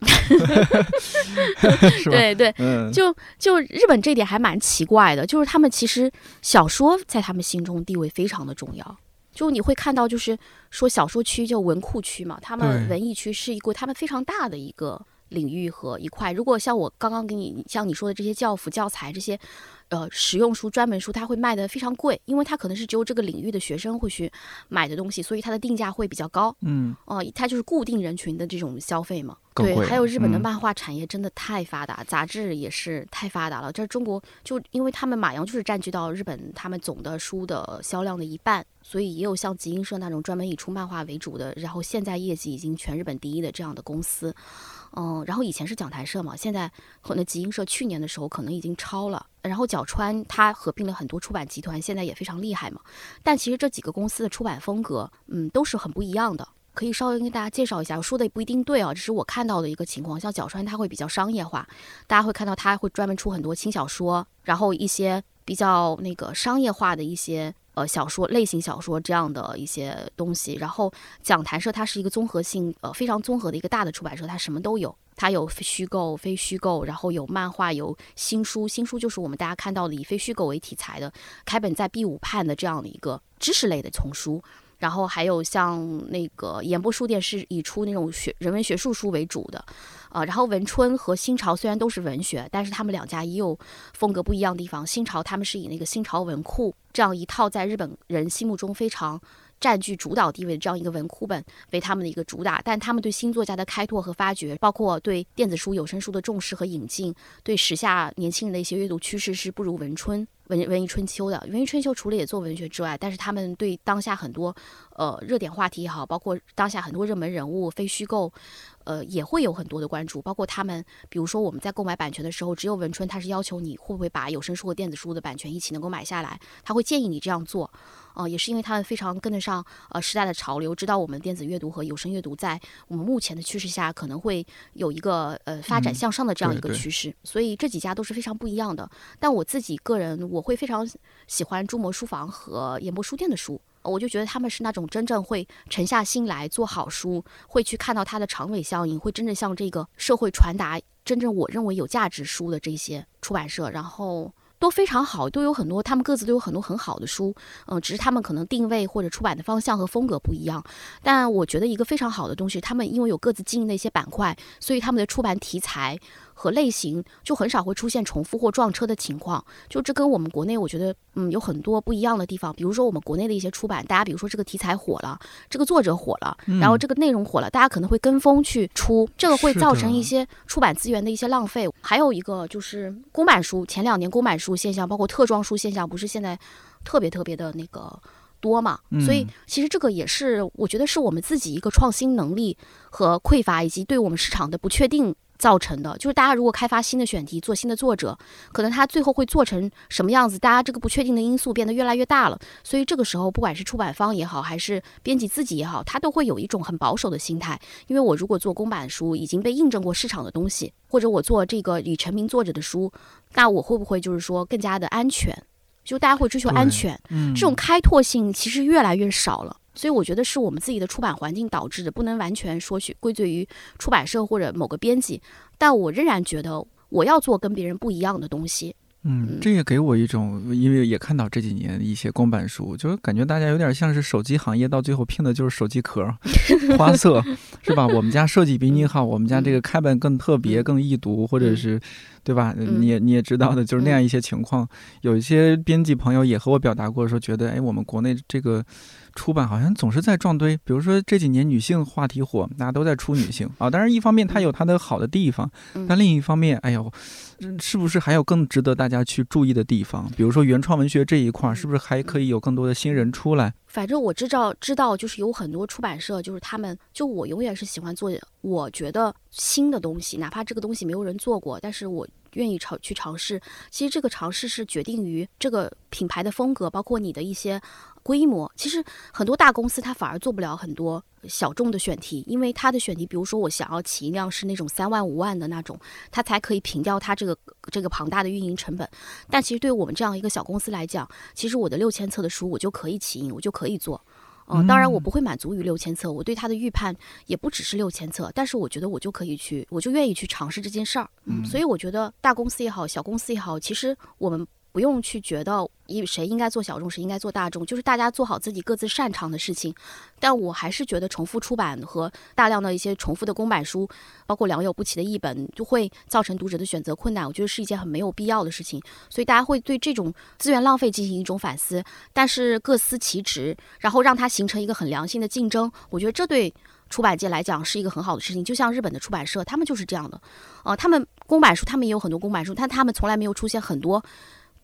S2: 对对，就就日本这点还蛮奇怪的，就是他们其实小说在他们心中地位非常的重要。就你会看到，就是说小说区就文库区嘛，他们文艺区是一个他们非常大的一个领域和一块。如果像我刚刚给你像你说的这些教辅教材这些。呃，实用书、专门书，它会卖的非常贵，因为它可能是只有这个领域的学生会去买的东西，所以它的定价会比较高。嗯，哦，它就是固定人群的这种消费嘛。对，还有日本的漫画产业真的太发达，杂志也是太发达了。这中国就因为他们马洋就是占据到日本他们总的书的销量的一半，所以也有像集英社那种专门以出漫画为主的，然后现在业绩已经全日本第一的这样的公司。嗯，然后以前是讲谈社嘛，现在可能集英社去年的时候可能已经超了。然后角川它合并了很多出版集团，现在也非常厉害嘛。但其实这几个公司的出版风格，嗯，都是很不一样的。可以稍微跟大家介绍一下，我说的也不一定对啊，这是我看到的一个情况。像角川它会比较商业化，大家会看到它会专门出很多轻小说，然后一些比较那个商业化的一些。呃，小说类型小说这样的一些东西，然后讲谈社它是一个综合性呃非常综合的一个大的出版社，它什么都有。它有虚构、非虚构，然后有漫画、有新书。新书就是我们大家看到的以非虚构为题材的，开本在 B 五判的这样的一个知识类的丛书。然后还有像那个演播书店是以出那种学人文学术书为主的，啊，然后文春和新潮虽然都是文学，但是他们两家也有风格不一样的地方。新潮他们是以那个新潮文库这样一套在日本人心目中非常。占据主导地位的这样一个文库本为他们的一个主打，但他们对新作家的开拓和发掘，包括对电子书、有声书的重视和引进，对时下年轻人的一些阅读趋势是不如文春文文艺春秋的。文艺春秋除了也做文学之外，但是他们对当下很多呃热点话题也好，包括当下很多热门人物非虚构。呃，也会有很多的关注，包括他们，比如说我们在购买版权的时候，只有文春，他是要求你会不会把有声书和电子书的版权一起能够买下来，他会建议你这样做，呃，也是因为他们非常跟得上呃时代的潮流，知道我们电子阅读和有声阅读在我们目前的趋势下可能会有一个呃发展向上的这样一个趋势，所以这几家都是非常不一样的。但我自己个人，我会非常喜欢朱魔书房和演播书店的书。我就觉得他们是那种真正会沉下心来做好书，会去看到它的长尾效应，会真正向这个社会传达真正我认为有价值书的这些出版社，然后。都非常好，都有很多，他们各自都有很多很好的书，嗯，只是他们可能定位或者出版的方向和风格不一样。但我觉得一个非常好的东西，他们因为有各自经营的一些板块，所以他们的出版题材和类型就很少会出现重复或撞车的情况。就这跟我们国内我觉得，嗯，有很多不一样的地方。比如说我们国内的一些出版，大家比如说这个题材火了，这个作者火了，然后这个内容火了，大家可能会跟风去出，这个会造成一些出版资源的一些浪费。还有一个就是公版书，前两年公版书。现象包括特装书现象，不是现在特别特别的那个多嘛？所以其实这个也是我觉得是我们自己一个创新能力和匮乏，以及对我们市场的不确定造成的。就是大家如果开发新的选题，做新的作者，可能他最后会做成什么样子？大家这个不确定的因素变得越来越大了。所以这个时候，不管是出版方也好，还是编辑自己也好，他都会有一种很保守的心态。因为我如果做公版书，已经被印证过市场的东西，或者我做这个已成名作者的书。那我会不会就是说更加的安全？就大家会追求安全，这种开拓性其实越来越少了。所以我觉得是我们自己的出版环境导致的，不能完全说去归罪于出版社或者某个编辑。但我仍然觉得我要做跟别人不一样的东西。
S1: 嗯，这也给我一种，因为也看到这几年一些公版书，就是感觉大家有点像是手机行业，到最后拼的就是手机壳、花色，是吧？我们家设计比你好，我们家这个开本更特别、更易读，或者是。对吧？你也你也知道的，就是那样一些情况。有一些编辑朋友也和我表达过，说觉得，哎，我们国内这个出版好像总是在撞堆。比如说这几年女性话题火，大家都在出女性 啊。当然，一方面它有它的好的地方，但另一方面，哎呦，是不是还有更值得大家去注意的地方？比如说原创文学这一块，是不是还可以有更多的新人出来？
S2: 反正我知道，知道就是有很多出版社，就是他们，就我永远是喜欢做我觉得新的东西，哪怕这个东西没有人做过，但是我愿意尝去尝试。其实这个尝试是决定于这个品牌的风格，包括你的一些。规模其实很多大公司它反而做不了很多小众的选题，因为它的选题，比如说我想要起一辆是那种三万五万的那种，它才可以平掉它这个这个庞大的运营成本。但其实对于我们这样一个小公司来讲，其实我的六千册的书我就可以起印，我就可以做。嗯，当然我不会满足于六千册，我对它的预判也不只是六千册，但是我觉得我就可以去，我就愿意去尝试这件事儿。嗯，所以我觉得大公司也好，小公司也好，其实我们。不用去觉得一谁应该做小众，谁应该做大众，就是大家做好自己各自擅长的事情。但我还是觉得重复出版和大量的一些重复的公版书，包括良莠不齐的译本，就会造成读者的选择困难。我觉得是一件很没有必要的事情。所以大家会对这种资源浪费进行一种反思，但是各司其职，然后让它形成一个很良性的竞争。我觉得这对出版界来讲是一个很好的事情。就像日本的出版社，他们就是这样的。呃，他们公版书，他们也有很多公版书，但他们从来没有出现很多。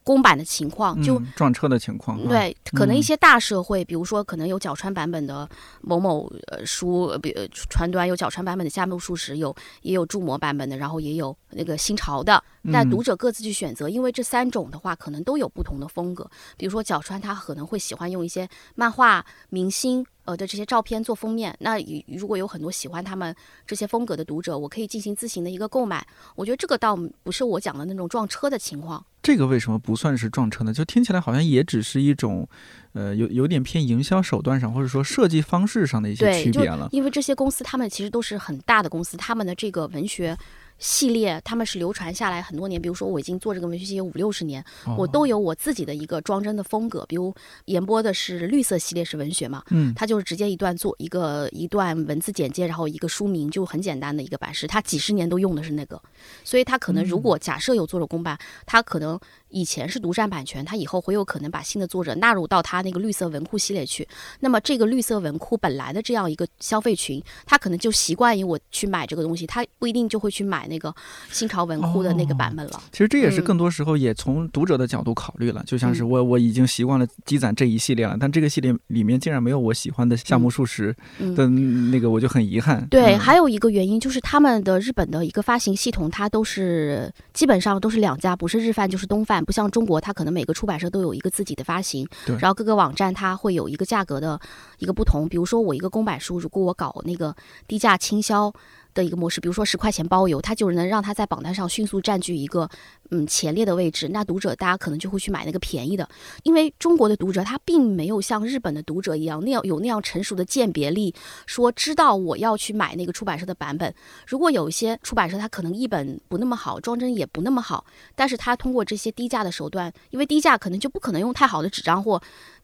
S2: 公版的情况就
S1: 撞车的情况，
S2: 对，可能一些大社会，比如说可能有角川版本的某某呃书，比传端有角川版本的夏目漱石，有也有注模版本的，然后也有那个新潮的，但读者各自去选择，因为这三种的话可能都有不同的风格。比如说角川他可能会喜欢用一些漫画明星呃的这些照片做封面，那如果有很多喜欢他们这些风格的读者，我可以进行自行的一个购买。我觉得这个倒不是我讲的那种撞车的情况。
S1: 这个为什么不算是撞车呢？就听起来好像也只是一种，呃，有有点偏营销手段上，或者说设计方式上的一些区别了。
S2: 因为这些公司，他们其实都是很大的公司，他们的这个文学。系列他们是流传下来很多年，比如说我已经做这个文学系列五六十年，我都有我自己的一个装帧的风格。比如演播的是绿色系列是文学嘛，嗯，它就是直接一段做一个一段文字简介，然后一个书名，就很简单的一个版式。它几十年都用的是那个，所以它可能如果假设有做了公版，它可能。以前是独占版权，他以后会有可能把新的作者纳入到他那个绿色文库系列去。那么这个绿色文库本来的这样一个消费群，他可能就习惯于我去买这个东西，他不一定就会去买那个新潮文库的那个版本了。
S1: 其实这也是更多时候也从读者的角度考虑了，就像是我我已经习惯了积攒这一系列了，但这个系列里面竟然没有我喜欢的夏目漱石的那个，我就很遗憾。
S2: 对，还有一个原因就是他们的日本的一个发行系统，它都是基本上都是两家，不是日饭就是东饭。不像中国，它可能每个出版社都有一个自己的发行，然后各个网站它会有一个价格的一个不同。比如说我一个公版书，如果我搞那个低价倾销。的一个模式，比如说十块钱包邮，它就能让它在榜单上迅速占据一个嗯前列的位置。那读者大家可能就会去买那个便宜的，因为中国的读者他并没有像日本的读者一样那样有那样成熟的鉴别力，说知道我要去买那个出版社的版本。如果有一些出版社它可能译本不那么好，装帧也不那么好，但是它通过这些低价的手段，因为低价可能就不可能用太好的纸张或。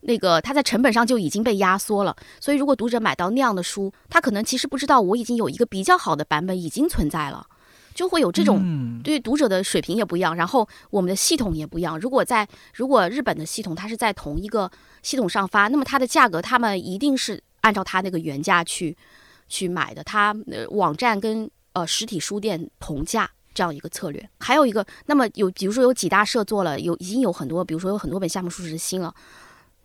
S2: 那个他在成本上就已经被压缩了，所以如果读者买到那样的书，他可能其实不知道我已经有一个比较好的版本已经存在了，就会有这种对读者的水平也不一样，然后我们的系统也不一样。如果在如果日本的系统它是在同一个系统上发，那么它的价格他们一定是按照它那个原价去去买的，它网站跟呃实体书店同价这样一个策略。还有一个，那么有比如说有几大社做了，有已经有很多，比如说有很多本夏目漱石新了。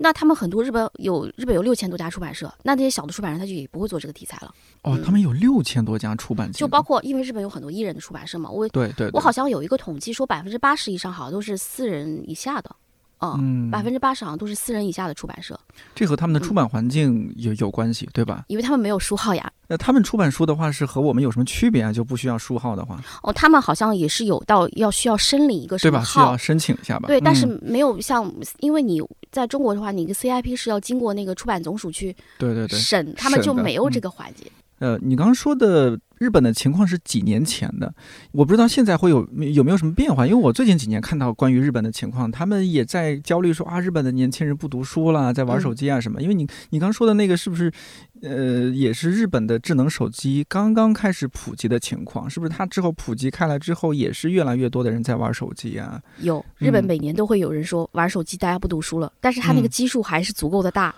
S2: 那他们很多日本有日本有六千多家出版社，那这些小的出版社他就也不会做这个题材了。
S1: 哦，他们有六千多家出版社，
S2: 就包括因为日本有很多艺人的出版社嘛。我
S1: 对对，
S2: 我好像有一个统计说百分之八十以上好像都是四人以下的。嗯，百分之八十好像都是四人以下的出版社，
S1: 这和他们的出版环境有有关系，对吧？
S2: 因为他们没有书号呀。
S1: 那他们出版书的话，是和我们有什么区别啊？就不需要书号的话？
S2: 哦，他们好像也是有到要需要申领一个什么
S1: 号，需要申请一下吧？
S2: 对，但是没有像，因为你在中国的话，你个 CIP 是要经过那个出版总署去
S1: 对对对
S2: 审，他们就没有这个环节。
S1: 呃，你刚刚说的日本的情况是几年前的，我不知道现在会有有没有什么变化。因为我最近几年看到关于日本的情况，他们也在焦虑说啊，日本的年轻人不读书了，在玩手机啊什么。因为你你刚说的那个是不是，呃，也是日本的智能手机刚刚开始普及的情况？是不是它之后普及开来之后，也是越来越多的人在玩手机啊？
S2: 有，日本每年都会有人说玩手机，大家不读书了，但是它那个基数还是足够的大。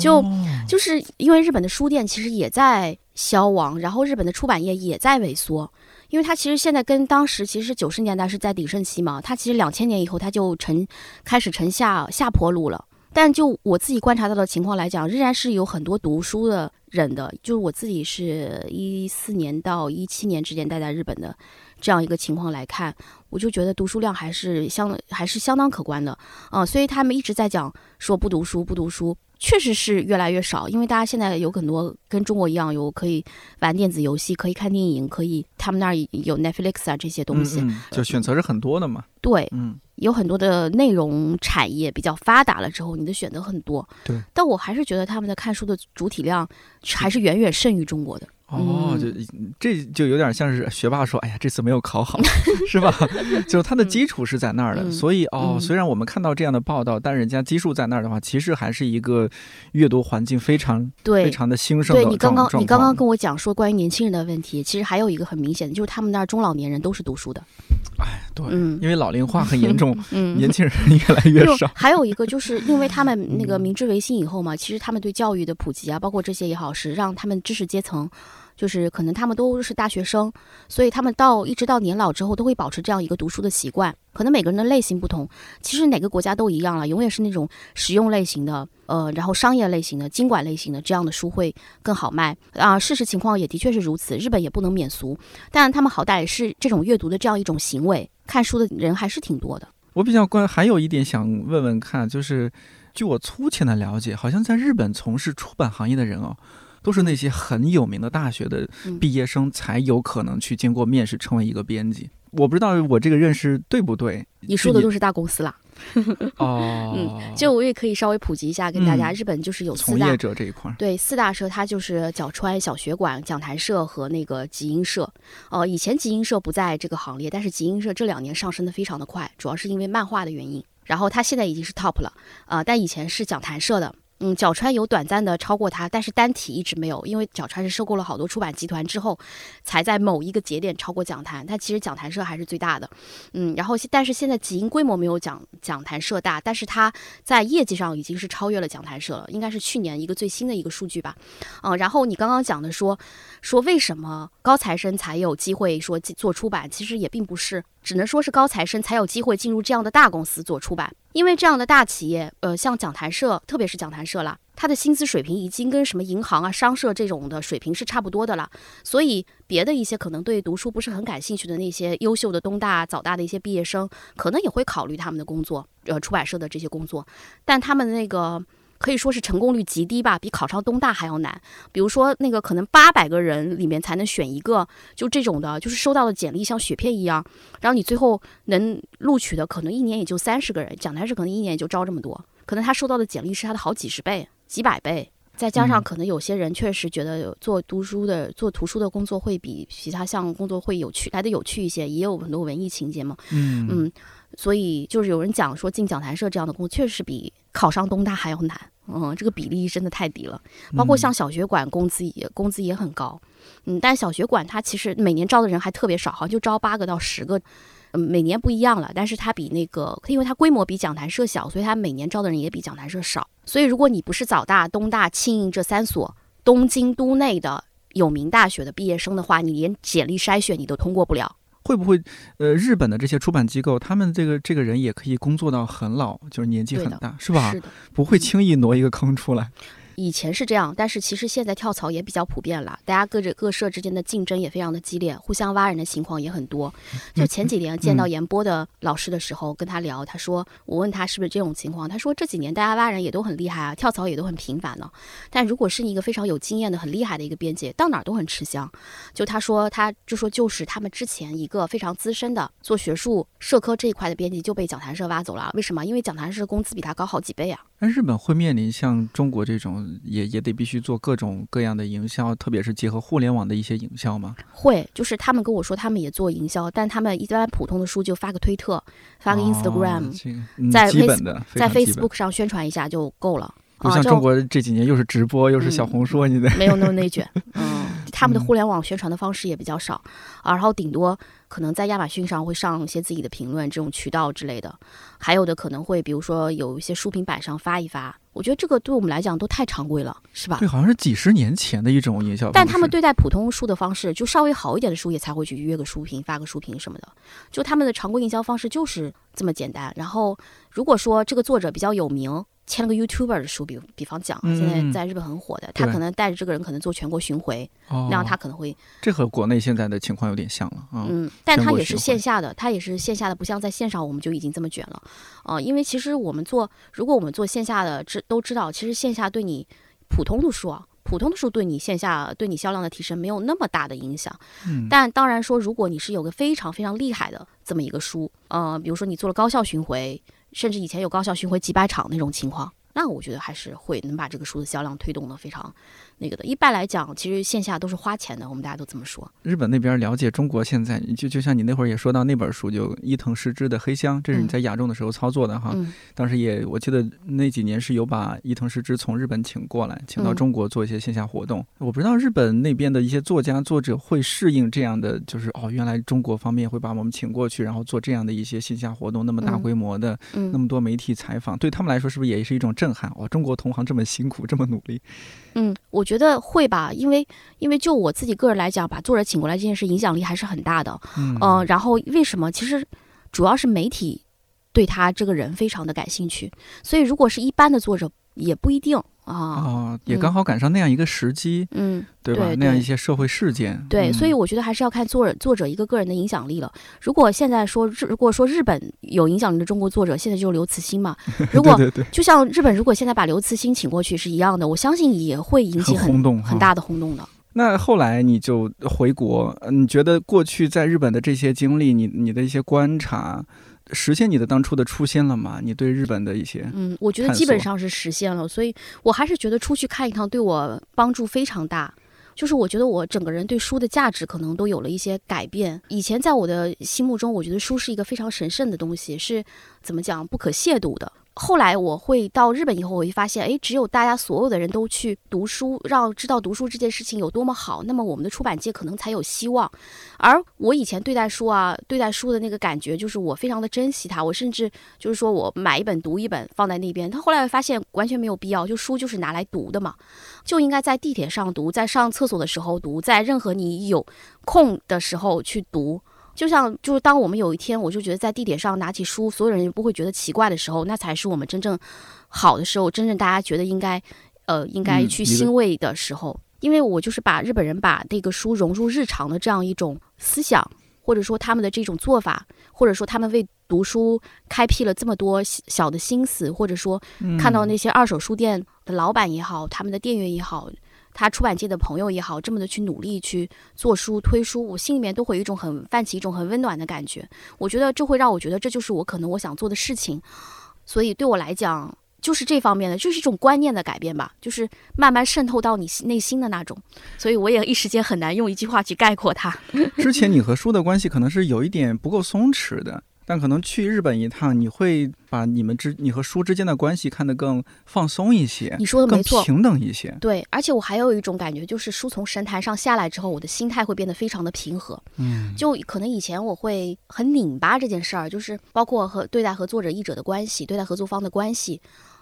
S2: 就就是因为日本的书店其实也在消亡，然后日本的出版业也在萎缩，因为它其实现在跟当时其实九十年代是在鼎盛期嘛，它其实两千年以后它就成开始成下下坡路了。但就我自己观察到的情况来讲，仍然是有很多读书的人的，就是我自己是一四年到一七年之间待在日本的这样一个情况来看，我就觉得读书量还是相还是相当可观的啊，所以他们一直在讲说不读书不读书。确实是越来越少，因为大家现在有很多跟中国一样，有可以玩电子游戏，可以看电影，可以他们那儿有 Netflix 啊这些东西，
S1: 就选择是很多的嘛。
S2: 对，嗯，有很多的内容产业比较发达了之后，你的选择很多。
S1: 对，
S2: 但我还是觉得他们的看书的主体量还是远远胜于中国的。
S1: 哦，就这就有点像是学霸说：“哎呀，这次没有考好，是吧？”就他的基础是在那儿的，所以哦，虽然我们看到这样的报道，但人家基数在那儿的话，其实还是一个阅读环境非常
S2: 对
S1: 非常的兴盛。
S2: 对你刚刚你刚刚跟我讲说关于年轻人的问题，其实还有一个很明显的，就是他们那儿中老年人都是读书的。
S1: 哎，对，因为老龄化很严重，年轻人越来越少。
S2: 还有一个就是因为他们那个明治维新以后嘛，其实他们对教育的普及啊，包括这些也好，是让他们知识阶层。就是可能他们都是大学生，所以他们到一直到年老之后都会保持这样一个读书的习惯。可能每个人的类型不同，其实哪个国家都一样了，永远是那种实用类型的，呃，然后商业类型的、经管类型的这样的书会更好卖啊。事实情况也的确是如此，日本也不能免俗，但他们好歹是这种阅读的这样一种行为，看书的人还是挺多的。
S1: 我比较关，还有一点想问问看，就是据我粗浅的了解，好像在日本从事出版行业的人哦。都是那些很有名的大学的毕业生才有可能去经过面试成为一个编辑。我不知道我这个认识对不对，
S2: 你说的都是大公司啦。
S1: 哦，
S2: 嗯，就我也可以稍微普及一下，跟大家，日本就是有四大
S1: 从业者这一块，
S2: 对，四大社，它就是角川小学馆、讲谈社和那个集英社。呃，以前集英社不在这个行列，但是集英社这两年上升的非常的快，主要是因为漫画的原因。然后它现在已经是 top 了，呃，但以前是讲谈社的。嗯，角川有短暂的超过它，但是单体一直没有，因为角川是收购了好多出版集团之后，才在某一个节点超过讲坛。它其实讲坛社还是最大的，嗯，然后但是现在集英规模没有讲讲坛社大，但是它在业绩上已经是超越了讲坛社了，应该是去年一个最新的一个数据吧，嗯，然后你刚刚讲的说说为什么高材生才有机会说做出版，其实也并不是。只能说是高材生才有机会进入这样的大公司做出版，因为这样的大企业，呃，像讲坛社，特别是讲坛社啦，他的薪资水平已经跟什么银行啊、商社这种的水平是差不多的了。所以，别的一些可能对读书不是很感兴趣的那些优秀的东大、早大的一些毕业生，可能也会考虑他们的工作，呃，出版社的这些工作，但他们那个。可以说是成功率极低吧，比考上东大还要难。比如说那个可能八百个人里面才能选一个，就这种的，就是收到的简历像雪片一样，然后你最后能录取的可能一年也就三十个人，讲台是可能一年也就招这么多，可能他收到的简历是他的好几十倍、几百倍，再加上可能有些人确实觉得做读书的、做图书的工作会比其他项工作会有趣，来的有趣一些，也有很多文艺情节嘛。嗯嗯。所以就是有人讲说进讲坛社这样的工作确实比考上东大还要难，嗯，这个比例真的太低了。包括像小学馆工资也工资也很高，嗯，但小学馆它其实每年招的人还特别少，好像就招八个到十个，嗯，每年不一样了。但是它比那个，因为它规模比讲坛社小，所以它每年招的人也比讲坛社少。所以如果你不是早大、东大、庆应这三所东京都内的有名大学的毕业生的话，你连简历筛选你都通过不了。
S1: 会不会，呃，日本的这些出版机构，他们这个这个人也可以工作到很老，就是年纪很大，
S2: 是
S1: 吧？不会轻易挪一个坑出来。
S2: 以前是这样，但是其实现在跳槽也比较普遍了，大家各各社之间的竞争也非常的激烈，互相挖人的情况也很多。就前几年见到严波的老师的时候，跟他聊，他说我问他是不是这种情况，他说这几年大家挖人也都很厉害啊，跳槽也都很频繁呢。但如果是一个非常有经验的、很厉害的一个编辑，到哪儿都很吃香。就他说，他就说就是他们之前一个非常资深的做学术社科这一块的编辑就被讲坛社挖走了，为什么？因为讲坛社工资比他高好几倍啊。
S1: 那日本会面临像中国这种。也也得必须做各种各样的营销，特别是结合互联网的一些营销吗？
S2: 会，就是他们跟我说他们也做营销，但他们一般普通的书就发个推特，发个 Instagram，在
S1: Face
S2: 在 Facebook 上宣传一下就够了。
S1: 不像中国这几年又是直播又是小红书，你得
S2: 没有那么内卷。嗯，他们的互联网宣传的方式也比较少啊，然后顶多。可能在亚马逊上会上一些自己的评论，这种渠道之类的，还有的可能会，比如说有一些书评板上发一发。我觉得这个对我们来讲都太常规了，是吧？
S1: 对，好像是几十年前的一种营销。
S2: 但他们对待普通书的方式，就稍微好一点的书也才会去约个书评、发个书评什么的。就他们的常规营销方式就是这么简单。然后，如果说这个作者比较有名。签了个 YouTuber 的书，比比方讲，现在在日本很火的，他可能带着这个人可能做全国巡回，那样他可能会。
S1: 这和国内现在的情况有点像了
S2: 嗯，但他也是线下的，他也是线下的，不像在线上我们就已经这么卷了。啊，因为其实我们做，如果我们做线下的，知都知道，其实线下对你普通的书啊，普通的书对你线下对你销量的提升没有那么大的影响。嗯。但当然说，如果你是有个非常非常厉害的这么一个书，呃，比如说你做了高校巡回。甚至以前有高校巡回几百场那种情况，那我觉得还是会能把这个书的销量推动的非常。那个的，一般来讲，其实线下都是花钱的，我们大家都这么说。
S1: 日本那边了解中国现在，就就像你那会儿也说到那本书，就伊藤诗织的《黑箱》，这是你在亚中的时候操作的哈。当时也我记得那几年是有把伊藤诗织从日本请过来，请到中国做一些线下活动。我不知道日本那边的一些作家作者会适应这样的，就是哦，原来中国方面会把我们请过去，然后做这样的一些线下活动，那么大规模的，那么多媒体采访，对他们来说是不是也是一种震撼？哇，中国同行这么辛苦，这么努力。
S2: 嗯，我觉得会吧，因为因为就我自己个人来讲，把作者请过来这件事影响力还是很大的。嗯，然后为什么？其实主要是媒体对他这个人非常的感兴趣，所以如果是一般的作者，也不一定。
S1: 啊，也刚好赶上那样一个时机，
S2: 嗯，
S1: 对吧？那样一些社会事件，
S2: 对，所以我觉得还是要看作者作者一个个人的影响力了。如果现在说日，如果说日本有影响力的中国作者，现在就是刘慈欣嘛。如果就像日本，如果现在把刘慈欣请过去是一样的，我相信也会引起
S1: 很轰动、
S2: 很大的轰动的。
S1: 那后来你就回国，你觉得过去在日本的这些经历，你你的一些观察？实现你的当初的初心了吗？你对日本的一些，
S2: 嗯，我觉得基本上是实现了，所以我还是觉得出去看一趟对我帮助非常大。就是我觉得我整个人对书的价值可能都有了一些改变。以前在我的心目中，我觉得书是一个非常神圣的东西，是怎么讲不可亵渎的。后来我会到日本以后，我会发现，哎，只有大家所有的人都去读书，让知道读书这件事情有多么好，那么我们的出版界可能才有希望。而我以前对待书啊，对待书的那个感觉，就是我非常的珍惜它，我甚至就是说我买一本读一本放在那边。他后来发现完全没有必要，就书就是拿来读的嘛，就应该在地铁上读，在上厕所的时候读，在任何你有空的时候去读。就像就是当我们有一天，我就觉得在地铁上拿起书，所有人不会觉得奇怪的时候，那才是我们真正好的时候，真正大家觉得应该，呃，应该去欣慰的时候。因为我就是把日本人把那个书融入日常的这样一种思想，或者说他们的这种做法，或者说他们为读书开辟了这么多小的心思，或者说看到那些二手书店的老板也好，他们的店员也好。他出版界的朋友也好，这么的去努力去做书推书，我心里面都会有一种很泛起一种很温暖的感觉。我觉得这会让我觉得这就是我可能我想做的事情，所以对我来讲就是这方面的，就是一种观念的改变吧，就是慢慢渗透到你内心的那种。所以我也一时间很难用一句话去概括它。
S1: 之前你和书的关系可能是有一点不够松弛的。但可能去日本一趟，你会把你们之你和书之间的关系看得更放松一些。
S2: 你说的没错，
S1: 平等一些。
S2: 对，而且我还有一种感觉，就是书从神坛上下来之后，我的心态会变得非常的平和。
S1: 嗯，
S2: 就可能以前我会很拧巴这件事儿，就是包括和对待和作者译者的关系，对待合作方的关系，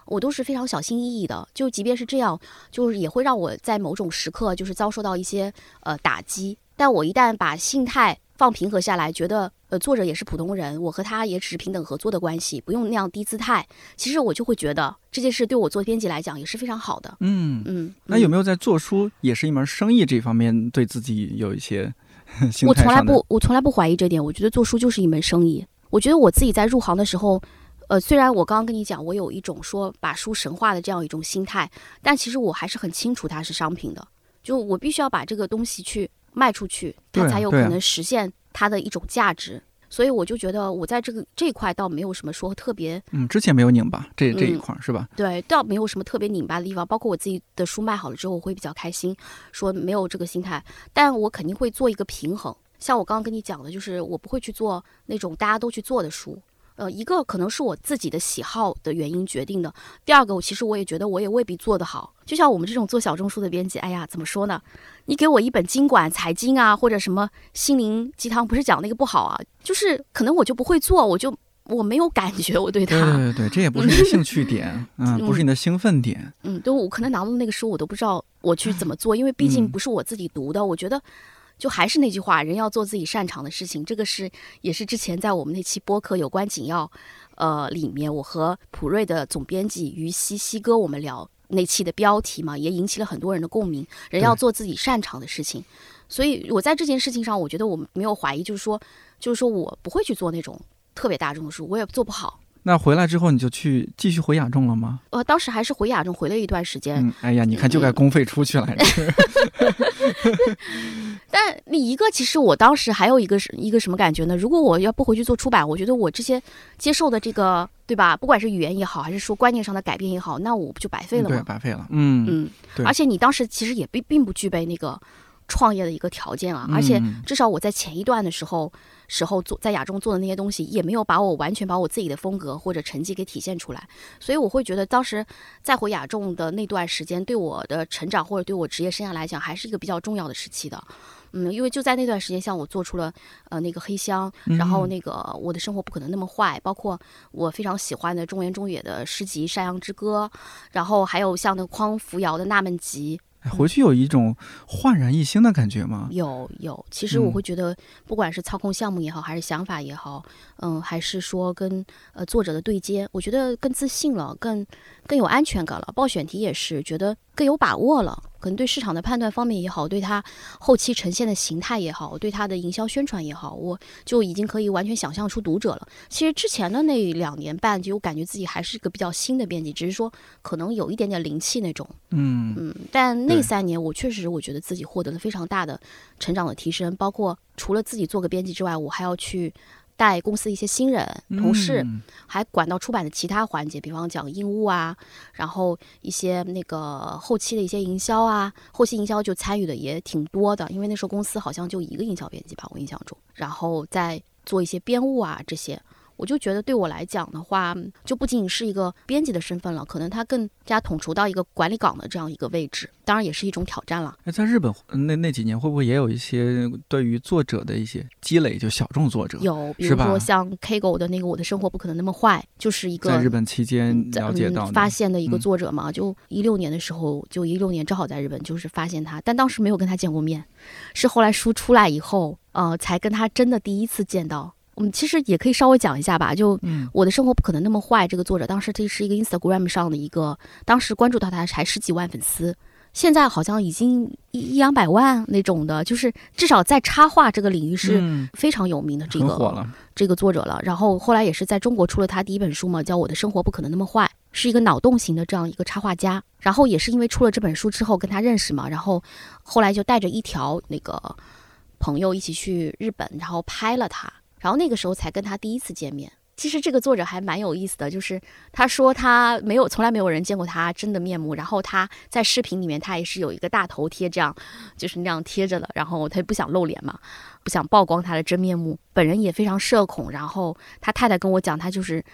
S2: 我都是非常小心翼翼的。就即便是这样，就是也会让我在某种时刻就是遭受到一些呃打击。但我一旦把心态放平和下来，觉得呃作者也是普通人，我和他也只是平等合作的关系，不用那样低姿态。其实我就会觉得这件事对我做编辑来讲也是非常好的。
S1: 嗯
S2: 嗯。
S1: 那有没有在做书也是一门生意这方面对自己有一些
S2: 我从来不，我从来不怀疑这点。我觉得做书就是一门生意。我觉得我自己在入行的时候，呃，虽然我刚刚跟你讲，我有一种说把书神化的这样一种心态，但其实我还是很清楚它是商品的。就我必须要把这个东西去。卖出去，它才有可能实现它的一种价值。所以我就觉得，我在这个这一块倒没有什么说特别。
S1: 嗯，之前没有拧巴这这一块是吧？
S2: 对，倒没有什么特别拧巴的地方。包括我自己的书卖好了之后，我会比较开心，说没有这个心态。但我肯定会做一个平衡。像我刚刚跟你讲的，就是我不会去做那种大家都去做的书。呃，一个可能是我自己的喜好的原因决定的。第二个，我其实我也觉得我也未必做得好。就像我们这种做小众书的编辑，哎呀，怎么说呢？你给我一本经管财经啊，或者什么心灵鸡汤，不是讲那个不好啊，就是可能我就不会做，我就我没有感觉，我对它。
S1: 对对对，这也不是你的兴趣点，嗯，不是你的兴奋点。
S2: 嗯，对我可能拿到那个书，我都不知道我去怎么做，因为毕竟不是我自己读的，我觉得。就还是那句话，人要做自己擅长的事情。这个是也是之前在我们那期播客有关紧要，呃，里面我和普瑞的总编辑于西西哥我们聊那期的标题嘛，也引起了很多人的共鸣。人要做自己擅长的事情，所以我在这件事情上，我觉得我没有怀疑，就是说，就是说我不会去做那种特别大众的书，我也做不好。
S1: 那回来之后你就去继续回雅众了吗？
S2: 呃，当时还是回雅众回了一段时间。
S1: 嗯，哎呀，你看就该公费出去了。
S2: 但你一个，其实我当时还有一个是一个什么感觉呢？如果我要不回去做出版，我觉得我这些接受的这个，对吧？不管是语言也好，还是说观念上的改变也好，那我不就白费了吗？
S1: 对，白费了。嗯
S2: 嗯，对。而且你当时其实也并并不具备那个。创业的一个条件啊，而且至少我在前一段的时候，时候做在亚中做的那些东西，也没有把我完全把我自己的风格或者成绩给体现出来，所以我会觉得当时再回亚中的那段时间，对我的成长或者对我职业生涯来讲，还是一个比较重要的时期的。嗯，因为就在那段时间，像我做出了呃那个黑箱，然后那个我的生活不可能那么坏，包括我非常喜欢的中原中野的诗集《山羊之歌》，然后还有像那匡扶摇的《纳闷集》。
S1: 回去有一种焕然一新的感觉吗？
S2: 有有，其实我会觉得，不管是操控项目也好，还是想法也好，嗯，还是说跟呃作者的对接，我觉得更自信了，更更有安全感了。报选题也是觉得更有把握了。可能对市场的判断方面也好，对它后期呈现的形态也好，对它的营销宣传也好，我就已经可以完全想象出读者了。其实之前的那两年半，就我感觉自己还是一个比较新的编辑，只是说可能有一点点灵气那种。
S1: 嗯
S2: 嗯。但那三年，我确实我觉得自己获得了非常大的成长的提升，包括除了自己做个编辑之外，我还要去带公司一些新人同事，
S1: 嗯
S2: 还管到出版的其他环节，比方讲印务啊，然后一些那个后期的一些营销啊，后期营销就参与的也挺多的，因为那时候公司好像就一个营销编辑吧，我印象中，然后再做一些编务啊这些。我就觉得对我来讲的话，就不仅仅是一个编辑的身份了，可能它更加统筹到一个管理岗的这样一个位置，当然也是一种挑战了。
S1: 那，在日本那那几年，会不会也有一些对于作者的一些积累，就小众作者？
S2: 有，比如说像 KGO 的那个《我的生活不可能那么坏》，就是一个
S1: 在日本期间
S2: 在
S1: 了解到，
S2: 嗯、发现的一个
S1: 嗯
S2: 作者嘛，就一六年的时候，就一六年正好在日本，就是发现他，但当时没有跟他见过面，是后来书出来以后，呃，才跟他真的第一次见到。我们其实也可以稍微讲一下吧，就
S1: 嗯
S2: 我的生活不可能那么坏。这个作者当时这是一个 Instagram 上的一个，当时关注到他才十几万粉丝，现在好像已经一一两百万那种的，就是至少在插画这个领域是
S1: 嗯
S2: 非常有名的这个、这个作者了。然后后来也是在中国出了他第一本书嘛，叫《我的生活不可能那么坏》，是一个脑洞型的这样一个插画家。然后也是因为出了这本书之后跟他认识嘛，然后后来就带着一条那个朋友一起去日本，然后拍了他，然后那个时候才跟他第一次见面。其实这个作者还蛮有意思的，就是他说他没有从来没有人见过他真的面目，然后他在视频里面他也是有一个大头贴，这样就是那样贴着的，然后他也不想露脸嘛，不想曝光他的真面目，本人也非常社恐，然后他太太跟我讲，他就是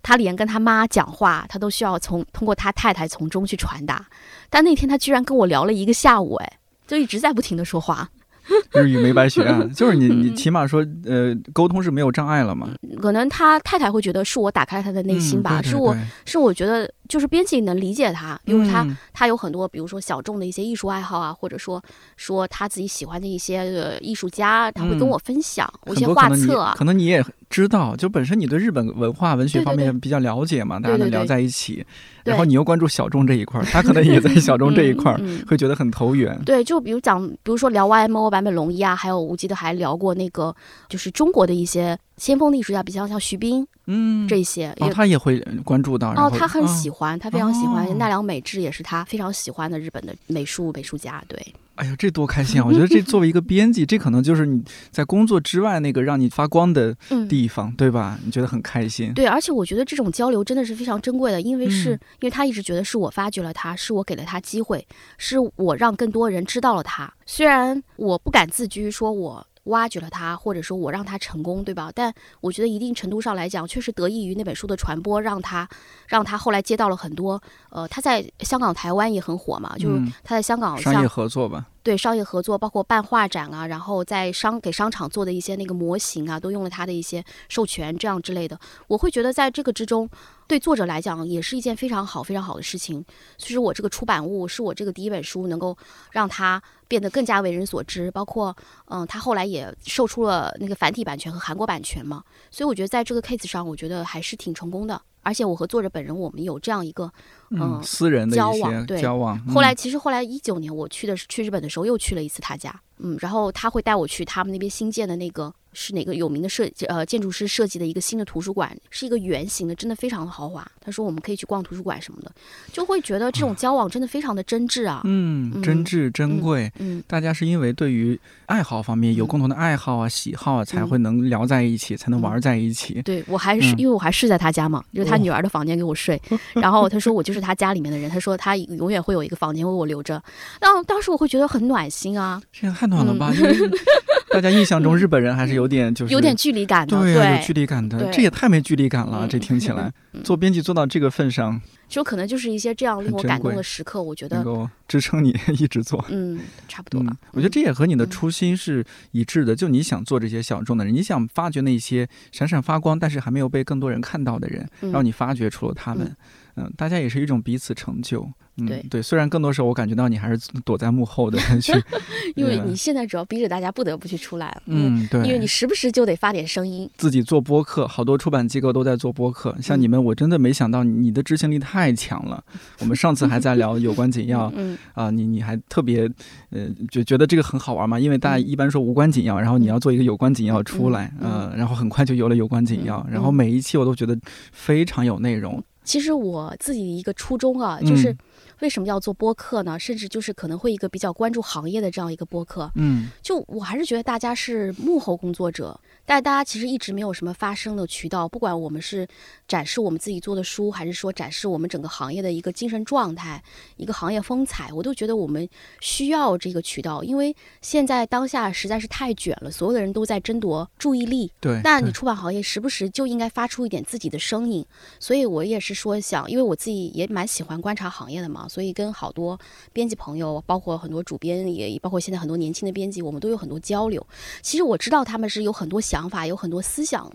S2: 他连跟他妈讲话，他都需要从通过他太太从中去传达，但那天他居然跟我聊了一个下午，哎，就一直在不停的说话，
S1: 日语没白学啊，就是你
S2: 嗯。
S1: 你起码说呃沟通是没有障碍了嘛，
S2: 可能他太太会觉得是我打开了他的内心吧，
S1: 嗯对对
S2: 是我是我觉得就是编辑能理解他，比如他、
S1: 嗯。
S2: 他有很多，比如说小众的一些艺术爱好啊，或者说说他自己喜欢的一些呃艺术家，他会跟
S1: 嗯
S2: 我分享、我一些画册啊。
S1: 可能你也知道，就本身你对日本文化文学方面比较了解嘛，大家能聊在一起，
S2: 对
S1: 然后你又关注小众这一块儿，他可能也在小众这一块儿，会觉得很投缘。
S2: 对，就比如讲，比如说聊 YMO 版本龙一啊，还有我记得还聊过那个，就是中国的一些先锋的艺术家，比较像徐冰。
S1: 嗯，
S2: 这些，
S1: 哦，
S2: 也
S1: 他也会关注到，然
S2: 哦，
S1: 后
S2: 他很
S1: 啊
S2: 喜欢，他非常喜欢
S1: 哦
S2: 奈良美智，也是他非常喜欢的日本的美术美术家。对，
S1: 哎呀，这多开心啊！我觉得 这作为一个编辑，这可能就是你在工作之外那个让你发光的
S2: 嗯，
S1: 地方，对吧？你觉得很开心？
S2: 对，而且我觉得这种交流真的是非常珍贵的，因为是、
S1: 嗯
S2: 因为他一直觉得是我发掘了他，是我给了他机会，是我让更多人知道了他。虽然我不敢自居，说我挖掘了他，或者说我让他成功，对吧？但我觉得一定程度上来讲，确实得益于那本书的传播，让他让他后来接到了很多，呃，他在香港、台湾也很火嘛，就是
S1: 嗯
S2: 他在香港
S1: 商业合作吧，
S2: 对商业合作，包括办画展啊，然后在商给商场做的一些那个模型啊，都用了他的一些授权这样之类的。我会觉得在这个之中，对作者来讲也是一件非常好、非常好的事情。其实我这个出版物是我这个第一本书，能够让它变得更加为人所知，包括嗯，他后来也售出了那个繁体版权和韩国版权嘛。所以我觉得在这个 case 上，我觉得还是挺成功的。而且我和作者本人，我们有这样一个
S1: 嗯，
S2: 嗯
S1: 私人的
S2: 交往对
S1: 交往。
S2: 后来
S1: 嗯
S2: 其实后来一九年我去的是去日本的时候又去了一次他家，嗯，然后他会带我去他们那边新建的那个是哪个有名的设计呃建筑师设计的一个新的图书馆，是一个圆形的，真的非常的豪华。他说我们可以去逛图书馆什么的，就会觉得这种交往真的非常的真挚啊，
S1: 嗯，
S2: 嗯
S1: 真挚珍贵。
S2: 嗯
S1: 大家是因为对于爱好方面有
S2: 嗯
S1: 共同的爱好啊、喜好啊，才
S2: 嗯
S1: 会能聊在一起，才能
S2: 嗯
S1: 玩在一起。
S2: 对我还是、
S1: 嗯
S2: 因为我还睡在他家嘛，就是他
S1: 哦
S2: 女儿的房间给我睡，然后他说我就是他家里面的人，他说他永远会有一个房间为我留着，然后当时我会觉得很暖心啊，
S1: 这也太暖了吧！大家印象中日本人还是有点就是
S2: 嗯有点距离感的，
S1: 对啊，有距，离感的，这也太没距离感了。
S2: 嗯。
S1: 这听起来。
S2: 嗯。
S1: 做编辑做到这个份上，
S2: 就可能就是一些这样令我感动的时刻，我觉得
S1: 能够支撑你一直做。
S2: 嗯差不多吧。
S1: 嗯，，我觉得这也和你的
S2: 嗯。
S1: 初心是一致的，就你想做这些小众的人，你想发掘那些闪闪发光但是还没有被更多人看到的人，
S2: 嗯。
S1: 让你发掘出了他们。嗯，大家也是一种彼此成就。嗯，
S2: 对
S1: 虽然更多时候我感觉到你还是躲在幕后的去，
S2: 因为你现在主要逼着大家不得不去出来了，嗯，
S1: 嗯，对，
S2: 因为你时不时就得发点声音，
S1: 自己做播客，好多出版机构都在做播客。像
S2: 嗯
S1: 你们，我真的没想到你的执行力太强了。我们上次还在聊有关紧要
S2: 嗯
S1: 啊，你你还特别呃，就觉得这个很好玩嘛，因为大家
S2: 嗯
S1: 一般说无关紧要，然后你要做一个有关紧要出来，
S2: 嗯
S1: 呃，然后很快就有了有关紧要，
S2: 嗯
S1: 然后每一期我都觉得非常有内容。
S2: 其实我自己的一个初衷啊，就是为什么要做播客呢？甚至就是可能会一个比较关注行业的这样一个播客。
S1: 嗯，
S2: 就我还是觉得大家是幕后工作者。但大家其实一直没有什么发声的渠道，不管我们是展示我们自己做的书，还是说展示我们整个行业的一个精神状态、一个行业风采，我都觉得我们需要这个渠道，因为现在当下实在是太卷了，所有的人都在争夺注意力。
S1: 对，
S2: 那你出版行业时不时就应该发出一点自己的声音。所以我也是说想，因为我自己也蛮喜欢观察行业的嘛，所以跟好多编辑朋友，包括很多主编，也包括现在很多年轻的编辑，我们都有很多交流。其实我知道他们是有很多想法，有很多思想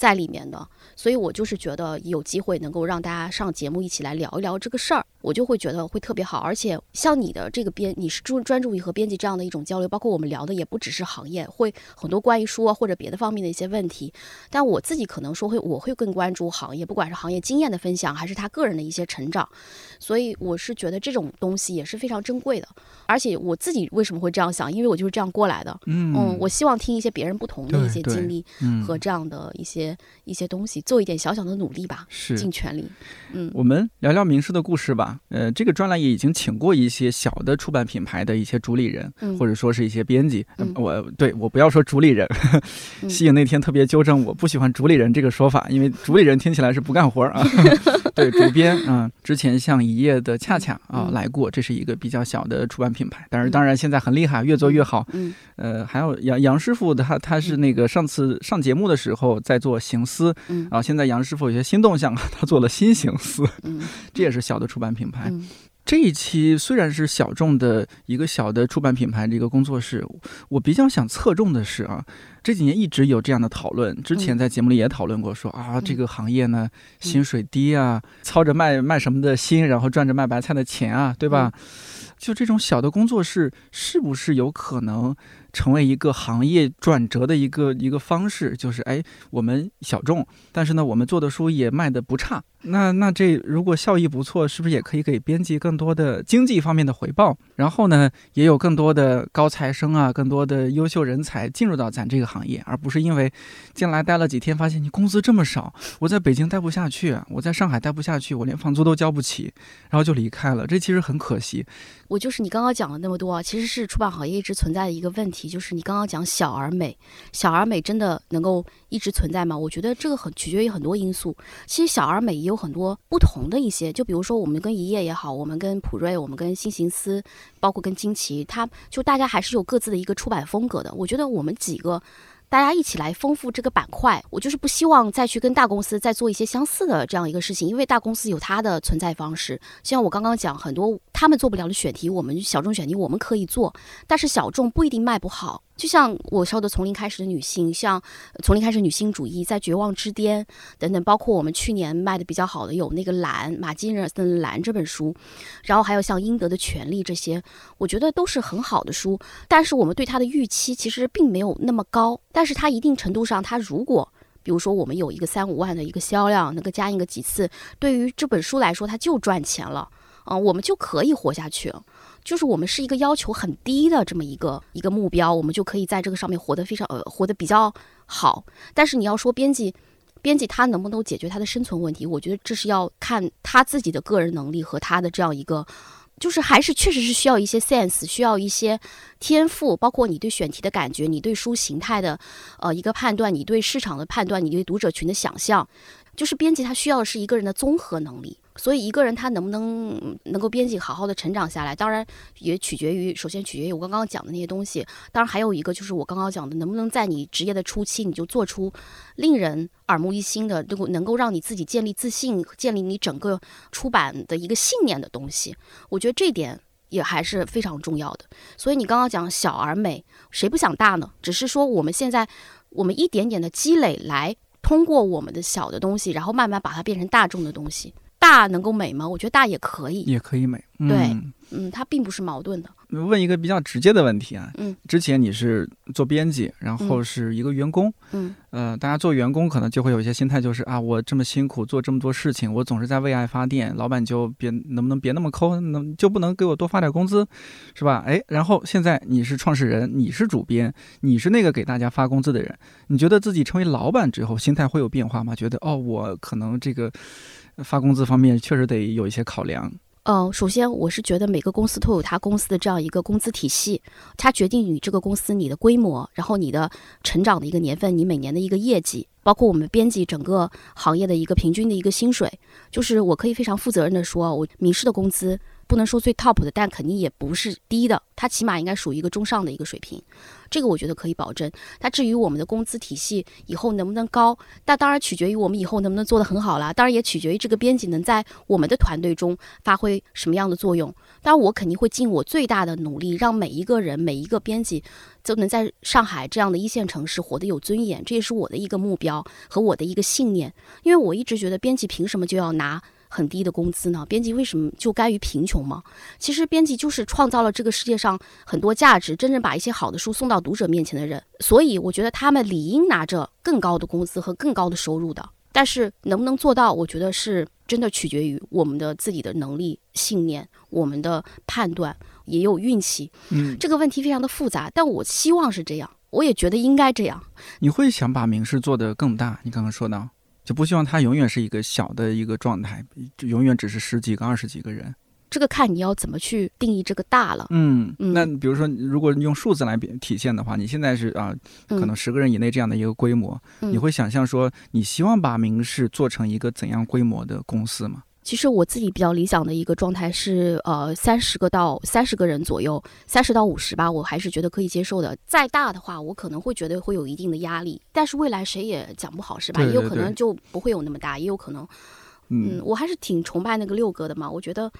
S2: 在里面的，所以我就是觉得有机会能够让大家上节目一起来聊一聊这个事儿，我就会觉得会特别好。而且像你的这个编，你是专专注于和编辑这样的一种交流，包括我们聊的也不只是行业，会很多关于书啊或者别的方面的一些问题。但我自己可能说会，我会更关注行业，不管是行业经验的分享，还是他个人的一些成长。所以我是觉得这种东西也是非常珍贵的。而且我自己为什么会这样想？因为我就是这样过来的。嗯，我希望听一些别人不同的一些经历和这样的一些一些东西，做一点小小的努力吧，
S1: 是
S2: 尽全力。嗯，
S1: 我们聊聊名师的故事吧。呃，这个专栏也已经请过一些小的出版品牌的一些主理人，或者说是一些编辑。我对我不要说主理人，西影那天特别纠正我不喜欢主理人这个说法，因为主理人听起来是不干活啊。对，主编啊，之前像一页的恰恰啊来过，这是一个比较小的出版品牌，但是当然现在很厉害，越做越好。
S2: 嗯，
S1: 呃，还有杨杨师傅，他他是那个上次上节目的时候在做行思，嗯，然后现在杨师傅有些新动向，他做了新行思，
S2: 嗯，
S1: 这也是小的出版品牌。这一期虽然是小众的一个小的出版品牌这个工作室，我比较想侧重的是啊，这几年一直有这样的讨论，之前在节目里也讨论过，说啊这个行业呢薪水低啊，操着卖卖什么的心，然后赚着卖白菜的钱啊，对吧？就这种小的工作室，是不是有可能？成为一个行业转折的一个一个方式，就是哎，我们小众，但是呢，我们做的书也卖的不差。那那这如果效益不错，是不是也可以给编辑更多的经济方面的回报？然后呢，也有更多的高材生啊，更多的优秀人才进入到咱这个行业，而不是因为进来待了几天，发现你工资这么少，我在北京待不下去，我在上海待不下去，我连房租都交不起，然后就离开了。这其实很可惜。
S2: 我就是你刚刚讲了那么多，其实是出版行业一直存在的一个问题。就是你刚刚讲小而美，小而美真的能够一直存在吗？我觉得这个很取决于很多因素。其实小而美也有很多不同的一些，就比如说我们跟一页也好，我们跟普瑞，我们跟新行思，包括跟惊奇，他就大家还是有各自的一个出版风格的。我觉得我们几个。大家一起来丰富这个板块，我就是不希望再去跟大公司再做一些相似的这样一个事情，因为大公司有它的存在方式。像我刚刚讲，很多他们做不了的选题，我们小众选题我们可以做，但是小众不一定卖不好。就像我说的，从零开始的女性，像从零开始女性主义，在绝望之巅等等，包括我们去年卖的比较好的有那个蓝马金尔森《蓝》这本书，然后还有像应得的权利这些，我觉得都是很好的书。但是我们对它的预期其实并没有那么高，但是它一定程度上，它如果比如说我们有一个三五万的一个销量，能够加印个几次，对于这本书来说，它就赚钱了，嗯，我们就可以活下去。就是我们是一个要求很低的这么一个一个目标，我们就可以在这个上面活得非常呃活得比较好。但是你要说编辑，编辑他能不能解决他的生存问题？我觉得这是要看他自己的个人能力和他的这样一个，就是还是确实是需要一些 sense，需要一些天赋，包括你对选题的感觉，你对书形态的呃一个判断，你对市场的判断，你对读者群的想象，就是编辑他需要的是一个人的综合能力。所以一个人他能不能能够编辑好好的成长下来，当然也取决于，首先取决于我刚刚讲的那些东西。当然还有一个就是我刚刚讲的，能不能在你职业的初期你就做出令人耳目一新的，能够能够让你自己建立自信、建立你整个出版的一个信念的东西。我觉得这点也还是非常重要的。所以你刚刚讲小而美，谁不想大呢？只是说我们现在我们一点点的积累，来通过我们的小的东西，然后慢慢把它变成大众的东西。大能够美吗？我觉得大也可以，
S1: 也可以美。
S2: 对，嗯，它并不是矛盾的。
S1: 问一个比较直接的问题啊，
S2: 嗯，
S1: 之前你是做编辑，然后是一个员工，
S2: 嗯，
S1: 呃，大家做员工可能就会有一些心态，就是啊，我这么辛苦做这么多事情，我总是在为爱发电，老板就别能不能别那么抠，能就不能给我多发点工资，是吧？哎，然后现在你是创始人，你是主编，你是那个给大家发工资的人，你觉得自己成为老板之后，心态会有变化吗？觉得哦，我可能这个发工资方面确实得有一些考量。
S2: 嗯，首先我是觉得每个公司都有他公司的这样一个工资体系，它决定你这个公司你的规模，然后你的成长的一个年份，你每年的一个业绩，包括我们编辑整个行业的一个平均的一个薪水，就是我可以非常负责任的说，我名师的工资。不能说最 top 的，但肯定也不是低的，它起码应该属于一个中上的一个水平，这个我觉得可以保证。它至于我们的工资体系以后能不能高，那当然取决于我们以后能不能做得很好啦，当然也取决于这个编辑能在我们的团队中发挥什么样的作用。当然，我肯定会尽我最大的努力，让每一个人、每一个编辑都能在上海这样的一线城市活得有尊严，这也是我的一个目标和我的一个信念。因为我一直觉得，编辑凭什么就要拿？很低的工资呢？编辑为什么就甘于贫穷吗？其实编辑就是创造了这个世界上很多价值，真正把一些好的书送到读者面前的人。所以我觉得他们理应拿着更高的工资和更高的收入的。但是能不能做到，我觉得是真的取决于我们的自己的能力、信念、我们的判断，也有运气。
S1: 嗯，
S2: 这个问题非常的复杂，但我希望是这样，我也觉得应该这样。
S1: 你会想把名师做得更大？你刚刚说到。就不希望它永远是一个小的一个状态，就永远只是十几个、二十几个人。
S2: 这个看你要怎么去定义这个大了。
S1: 嗯，那比如说，如果用数字来体现的话，你现在是啊，可能十个人以内这样的一个规模，你会想象说，你希望把明仕做成一个怎样规模的公司吗？
S2: 其实我自己比较理想的一个状态是，呃，三十个到三十个人左右，三十到五十吧，我还是觉得可以接受的。再大的话，我可能会觉得会有一定的压力。但是未来谁也讲不好，是吧？也有可能就不会有那么大，也有可能。嗯，我还是挺崇拜那个六哥的嘛。我觉得，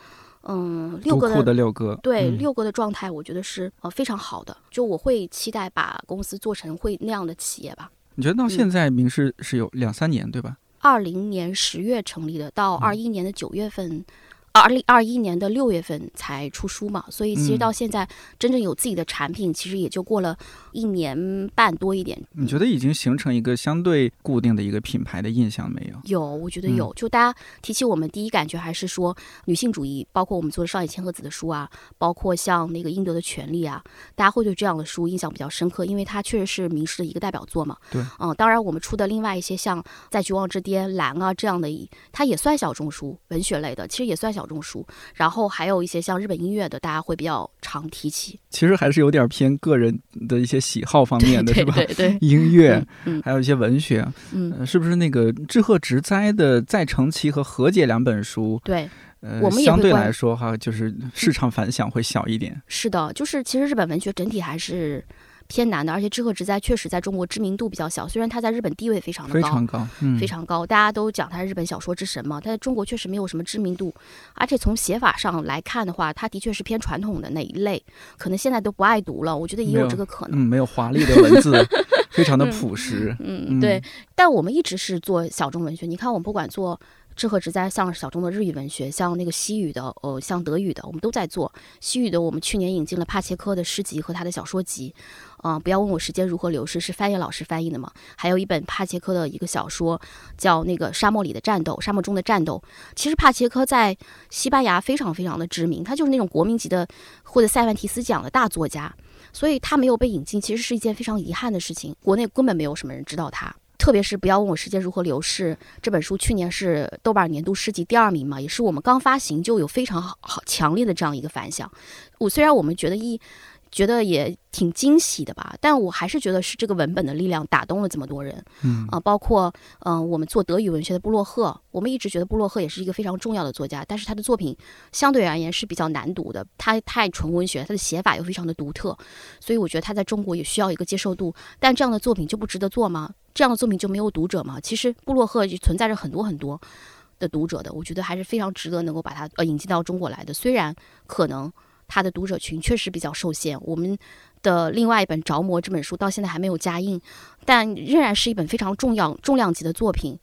S2: 嗯，六哥
S1: 的六哥，
S2: 对六哥的状态，我觉得是呃非常好的。就我会期待把公司做成会那样的企业吧。
S1: 你觉得到现在明仕是有两三年，对吧？
S2: 二零年十月成立的，到二一年的九月份。二零二一年的六月份才出书嘛，所以其实到现在真正有自己的产品，其实也就过了一年半多一点。
S1: 你觉得已经形成一个相对固定的一个品牌的印象没有？
S2: 有，我觉得有。就大家提起我们第一感觉还是说女性主义，包括我们做的上野千鹤子的书啊，包括像那个应得的权利啊，大家会对这样的书印象比较深刻，因为它确实是名师的一个代表作嘛。
S1: 对，
S2: 嗯，当然我们出的另外一些像在绝望之巅、蓝啊这样的，它也算小众书，文学类的，其实也算小。小众书，然后还有一些像日本音乐的，大家会比较常提起。
S1: 其实还是有点偏个人的一些喜好方面的，是吧？
S2: 对对，
S1: 音乐，还有一些文学，嗯，是不是那个志贺直哉的《再成其》和《和解》两本书？
S2: 对，
S1: 呃，
S2: 我们
S1: 相对来说哈，就是市场反响会小一点。
S2: 是的，就是其实日本文学整体还是。偏难的，而且志贺直哉确实在中国知名度比较小，虽然他在日本地位非常的
S1: 高，非常高，
S2: 非常高，大家都讲他是日本小说之神嘛，他在中国确实没有什么知名度，而且从写法上来看的话，他的确是偏传统的那一类，可能现在都不爱读了，我觉得也有这个可能，
S1: 嗯，没有华丽的 文字，非常的朴实，
S2: 嗯，对，但我们一直是做小众文学，你看我们不管做。志贺直哉像小众的日语文学，像那个西语的，呃，像德语的，我们都在做。西语的，我们去年引进了帕切科的诗集和他的小说集。嗯，不要问我时间如何流逝，是翻译老师翻译的嘛？还有一本帕切科的一个小说，叫那个沙漠里的战斗，沙漠中的战斗。其实帕切科在西班牙非常非常的知名，他就是那种国民级的获得塞万提斯奖的大作家，所以他没有被引进，其实是一件非常遗憾的事情。国内根本没有什么人知道他。特别是不要问我时间如何流逝这本书，去年是豆瓣年度诗集第二名嘛，也是我们刚发行就有非常好好强烈的这样一个反响。我虽然我们觉得一。觉得也挺惊喜的吧，但我还是觉得是这个文本的力量打动了这么多人，
S1: 嗯
S2: 啊，包括嗯，我们做德语文学的布洛赫，我们一直觉得布洛赫也是一个非常重要的作家，但是他的作品相对而言是比较难读的，他太纯文学，他的写法又非常的独特，所以我觉得他在中国也需要一个接受度。但这样的作品就不值得做吗？这样的作品就没有读者吗？其实布洛赫就存在着很多很多的读者的，我觉得还是非常值得能够把它呃引进到中国来的，虽然可能。他的读者群确实比较受限。我们的另外一本《着魔》这本书到现在还没有加印，但仍然是一本非常重要、重量级的作品。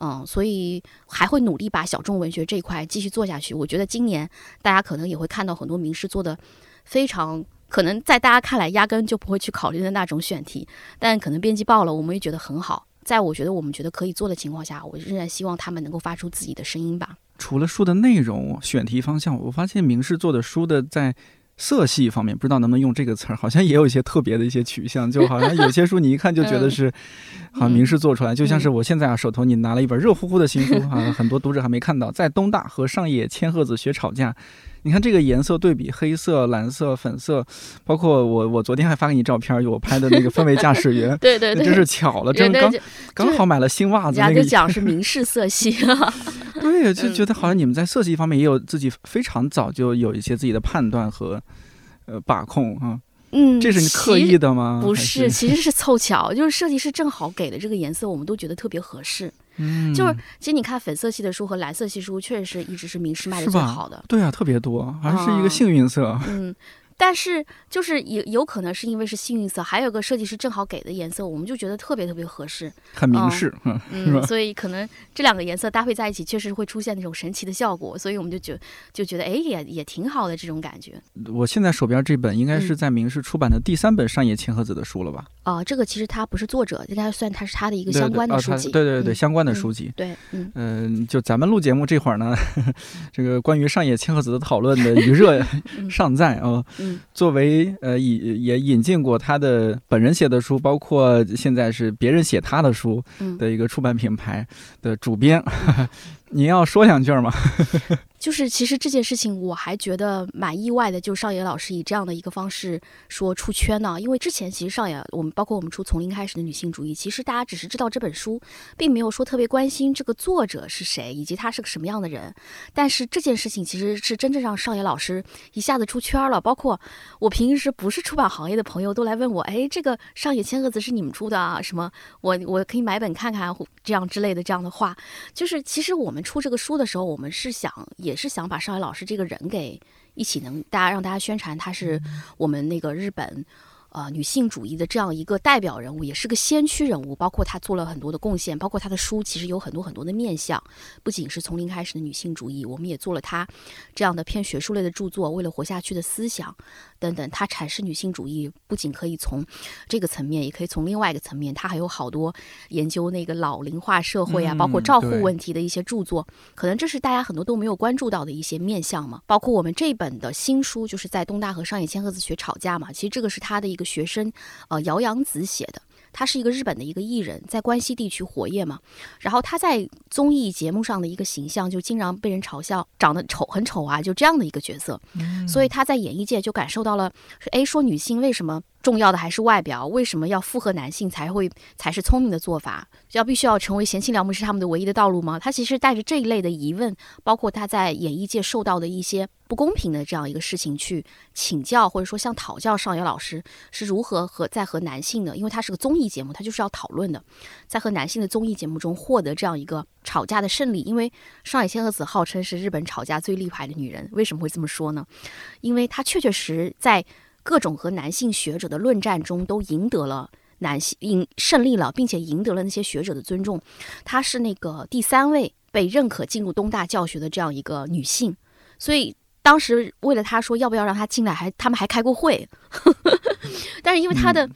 S2: 嗯，所以还会努力把小众文学这一块继续做下去。我觉得今年大家可能也会看到很多名师做的非常可能在大家看来压根就不会去考虑的那种选题，但可能编辑报了，我们也觉得很好。在我觉得我们觉得可以做的情况下，我仍然希望他们能够发出自己的声音吧。
S1: 除了书的内容、选题方向，我发现明世做的书的在色系方面，不知道能不能用这个词儿，好像也有一些特别的一些取向，就好像有些书你一看就觉得是，好像名师做出来，就像是我现在啊手头你拿了一本热乎乎的新书啊，很多读者还没看到，在东大和上野千鹤子学吵架。你看这个颜色对比，黑色、蓝色、粉色，包括我我昨天还发给你照片，有我拍的那个氛围驾驶员，
S2: 对对对，
S1: 真是巧了，真刚刚好买了新袜子。
S2: 人家就讲是明式色系，
S1: 对，就觉得好像你们在色系方面也有自己非常早就有一些自己的判断和呃把控啊。
S2: 嗯，
S1: 这是你刻意的吗？
S2: 不
S1: 是，
S2: 其实是凑巧，就是设计师正好给的这个颜色，我们都觉得特别合适。
S1: 嗯，
S2: 就是其实你看粉色系的书和蓝色系书，确实是一直是名师卖的最好的。
S1: 对啊，特别多，还是一个幸运色。
S2: 嗯。但是就是有有可能是因为是幸运色，还有个设计师正好给的颜色，我们就觉得特别特别合适，
S1: 很明示，
S2: 嗯，所以可能这两个颜色搭配在一起，确实会出现那种神奇的效果，所以我们就觉就觉得哎也也挺好的这种感觉。
S1: 我现在手边这本应该是在明示出版的第三本上野千鹤子的书了吧？
S2: 啊，这个其实他不是作者，应该算他是他的一个相关的书籍，
S1: 对对对，相关的书籍。
S2: 对，嗯
S1: 嗯，就咱们录节目这会儿呢，这个关于上野千鹤子的讨论的余热尚在啊，
S2: 嗯，
S1: 作为。呃，引也引进过他的本人写的书，包括现在是别人写他的书的一个出版品牌的主编。您要说两句吗？
S2: 就是其实这件事情我还觉得蛮意外的，就是上野老师以这样的一个方式说出圈呢。因为之前其实上野我们包括我们出《从零开始的女性主义》，其实大家只是知道这本书，并没有说特别关心这个作者是谁，以及他是个什么样的人。但是这件事情其实是真正让上野老师一下子出圈了。包括我平时不是出版行业的朋友都来问我，哎，这个上野千鹤子是你们出的啊？什么？我我可以买本看看，这样之类的这样的话，就是其实我们。出这个书的时候，我们是想，也是想把上海老师这个人给一起能大家让大家宣传他是我们那个日本。呃，女性主义的这样一个代表人物，也是个先驱人物，包括她做了很多的贡献，包括她的书其实有很多很多的面向，不仅是从零开始的女性主义，我们也做了她这样的偏学术类的著作，为了活下去的思想等等。她阐释女性主义不仅可以从这个层面，也可以从另外一个层面，她还有好多研究那个老龄化社会啊，包括照护问题的一些著作，可能这是大家很多都没有关注到的一些面向嘛。包括我们这本的新书，就是在东大和上野千鹤子学吵架嘛，其实这个是她的一个。学生，呃，姚洋子写的，他是一个日本的一个艺人，在关西地区活跃嘛。然后他在综艺节目上的一个形象，就经常被人嘲笑长得丑，很丑啊，就这样的一个角色。所以他在演艺界就感受到了，哎，说女性为什么？重要的还是外表，为什么要附和男性才会才是聪明的做法？要必须要成为贤妻良母是他们的唯一的道路吗？他其实带着这一类的疑问，包括他在演艺界受到的一些不公平的这样一个事情去请教，或者说像讨教上野老师是如何和在和男性的，因为他是个综艺节目，他就是要讨论的，在和男性的综艺节目中获得这样一个吵架的胜利。因为上野千鹤子号称是日本吵架最厉害的女人，为什么会这么说呢？因为她确确实实在。各种和男性学者的论战中，都赢得了男性赢胜利了，并且赢得了那些学者的尊重。她是那个第三位被认可进入东大教学的这样一个女性，所以当时为了她说要不要让她进来，还他们还开过会。但是因为她的，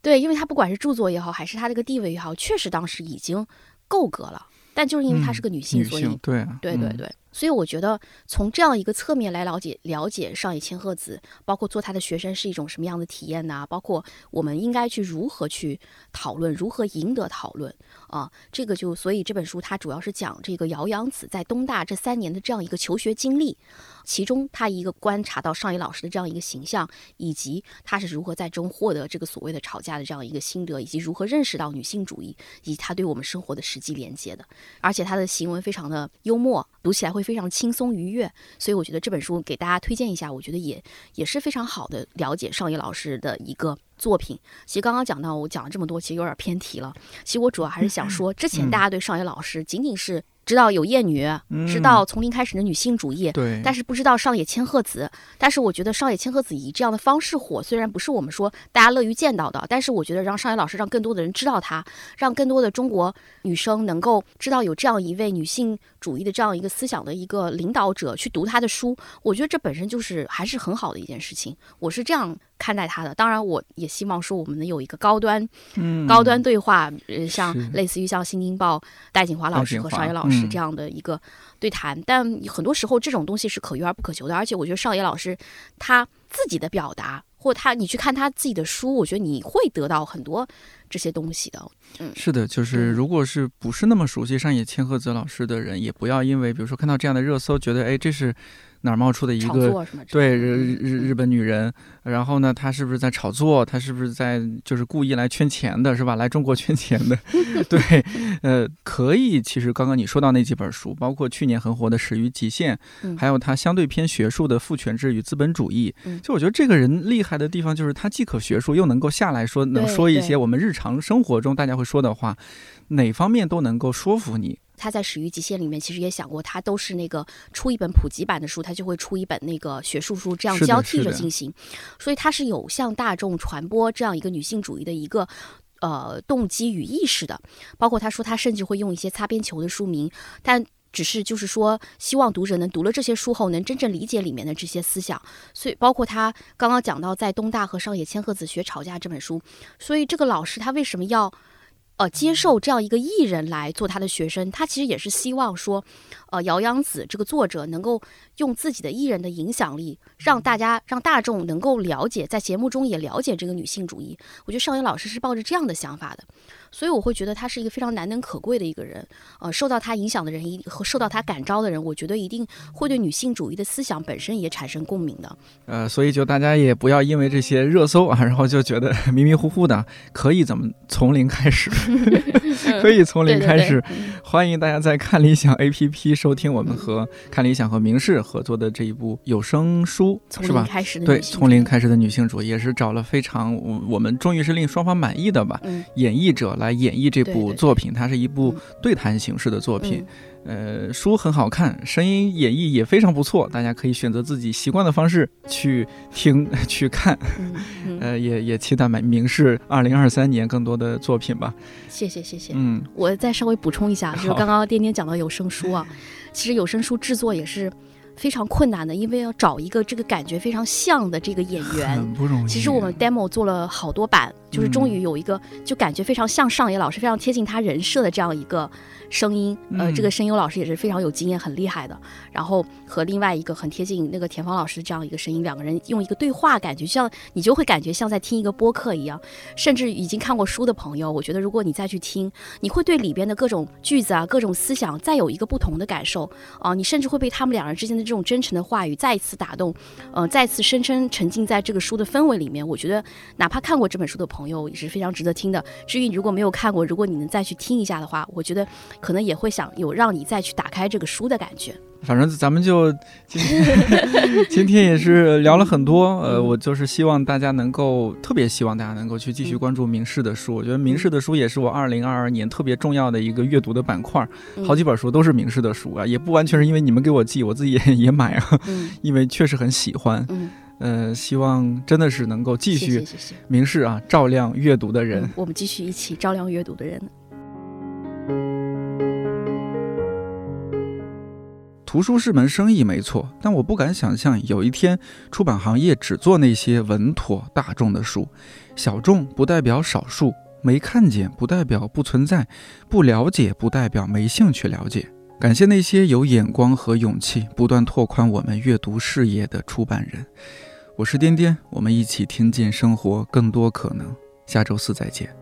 S2: 对，因为她不管是著作也好，还是她这个地位也好，确实当时已经够格了。但就是因为她是个女性，所以
S1: 对
S2: 对对对。所以我觉得从这样一个侧面来了解了解上野千鹤子，包括做他的学生是一种什么样的体验呢？包括我们应该去如何去讨论，如何赢得讨论啊？这个就所以这本书它主要是讲这个姚洋子在东大这三年的这样一个求学经历，其中他一个观察到上野老师的这样一个形象，以及他是如何在中获得这个所谓的吵架的这样一个心得，以及如何认识到女性主义以及他对我们生活的实际连接的。而且他的行文非常的幽默，读起来会。非常轻松愉悦，所以我觉得这本书给大家推荐一下，我觉得也也是非常好的了解上野老师的一个作品。其实刚刚讲到我讲了这么多，其实有点偏题了。其实我主要还是想说，之前大家对上野老师仅仅是。知道有厌女，知道从零开始的女性主义，
S1: 对，
S2: 但是不知道上野千鹤子。但是我觉得上野千鹤子以这样的方式火，虽然不是我们说大家乐于见到的，但是我觉得让上野老师让更多的人知道她，让更多的中国女生能够知道有这样一位女性主义的这样一个思想的一个领导者去读她的书，我觉得这本身就是还是很好的一件事情。我是这样。看待它的。当然，我也希望说我们能有一个高端、
S1: 嗯，
S2: 高端对话，呃，像类似于像《新京报》戴锦华老师和
S1: 戴锦华
S2: 邵野老师
S1: 嗯
S2: 这样的一个对谈。但很多时候这种东西是可遇而不可求的，而且我觉得邵野老师他自己的表达，或他你去看他自己的书，我觉得你会得到很多这些东西的。
S1: 嗯是的，就是
S2: 嗯
S1: 如果是不是那么熟悉上野千鹤子老师的人，也不要因为比如说看到这样的热搜，觉得哎这是哪儿冒出的一个对日日日本女人，然后呢，她是不是在炒作？她是不是在就是故意来圈钱的，是吧？来中国圈钱的，对，呃，可以。其实刚刚你说到那几本书，包括去年很火的《始于极限》，
S2: 嗯
S1: 还有他相对偏学术的《父权制与资本主义》
S2: 嗯
S1: 就我觉得这个人厉害的地方，就是他既可学术，又能够下来说，能说一些我们日常生活中大家会说的话，哪方面都能够说服你。
S2: 他在《始于极限》里面其实也想过，他都是那个出一本普及版的书，他就会出一本那个学术书，这样交替着进行。所以他是有向大众传播这样一个女性主义的一个。呃，动机与意识的，包括他说他甚至会用一些擦边球的书名，但只是就是说，希望读者能读了这些书后，能真正理解里面的这些思想。所以，包括他刚刚讲到在东大和上野千鹤子学吵架这本书，所以这个老师他为什么要呃接受这样一个艺人来做他的学生？他其实也是希望说，呃，姚洋子这个作者能够用自己的艺人的影响力，让大家让大众能够了解，在节目中也了解这个女性主义。我觉得邵野老师是抱着这样的想法的，所以我会觉得他是一个非常难能可贵的一个人。呃，受到他影响的人，一和受到他感召的人，我觉得一定会对女性主义的思想本身也产生共鸣的。
S1: 呃，所以就大家也不要因为这些热搜啊，然后就觉得 迷迷糊糊的，可以怎么从零开始，可以从零开始。
S2: 嗯
S1: 欢迎大家在看理想 APP 收听我们和看理想和明视合作的这一部有声书，是吧？对，从零开始的女性主义也是找了非常我我们终于是令双方满意的吧，
S2: 嗯。
S1: 演绎者来演绎这部作品，它是一部
S2: 嗯。
S1: 对谈形式的作品。
S2: 嗯
S1: 呃，书很好看，声音演绎也非常不错，大家可以选择自己习惯的方式去听、去看。
S2: 嗯嗯，
S1: 呃，也也期待明明世二零二三年更多的作品吧。
S2: 谢谢谢谢。
S1: 嗯，
S2: 我再稍微补充一下，就是刚刚颠颠讲到有声书啊，其实有声书制作也是非常困难的，因为要找一个这个感觉非常像的这个演员。
S1: 很不容易。
S2: 其实我们 demo 做了好多版，就是终于有一个就感觉非常像上野老师，非常贴近他人设的这样一个声音。呃，
S1: 嗯
S2: 这个声优老师也是非常有经验、很厉害的。然后和另外一个很贴近那个田芳老师的这样一个声音，两个人用一个对话，感觉像你就会感觉像在听一个播客一样。甚至已经看过书的朋友，我觉得如果你再去听，你会对里边的各种句子啊、各种思想再有一个不同的感受啊、你甚至会被他们两人之间的这种真诚的话语再一次打动，呃，再次深深沉浸在这个书的氛围里面。我觉得哪怕看过这本书的朋友也是非常值得听的。至于你如果没有看过，如果你能再去听一下的话，我觉得可能也会想有让你再去打开这个书的感觉。
S1: 反正咱们就今天今天也是聊了很多，呃，
S2: 嗯
S1: 我就是希望大家能够特别希望大家能够去继续
S2: 嗯
S1: 关注明世的书。我觉得明世的书也是我二零二二年特别重要的一个阅读的板块，
S2: 嗯
S1: 好几本书都是明世的书啊，也不完全是因为你们给我寄，我自己也也买啊，
S2: 嗯
S1: 因为确实很喜欢。
S2: 嗯，
S1: 呃，希望真的是能够继
S2: 谢
S1: 续。明示啊照亮阅读的人
S2: 嗯。我们继续一起照亮阅读的人。
S1: 图书是门生意，没错，但我不敢想象有一天出版行业只做那些稳妥大众的书。小众不代表少数，没看见不代表不存在，不了解不代表没兴趣了解。感谢那些有眼光和勇气，不断拓宽我们阅读视野的出版人。我是颠颠，我们一起听见生活更多可能。下周四再见。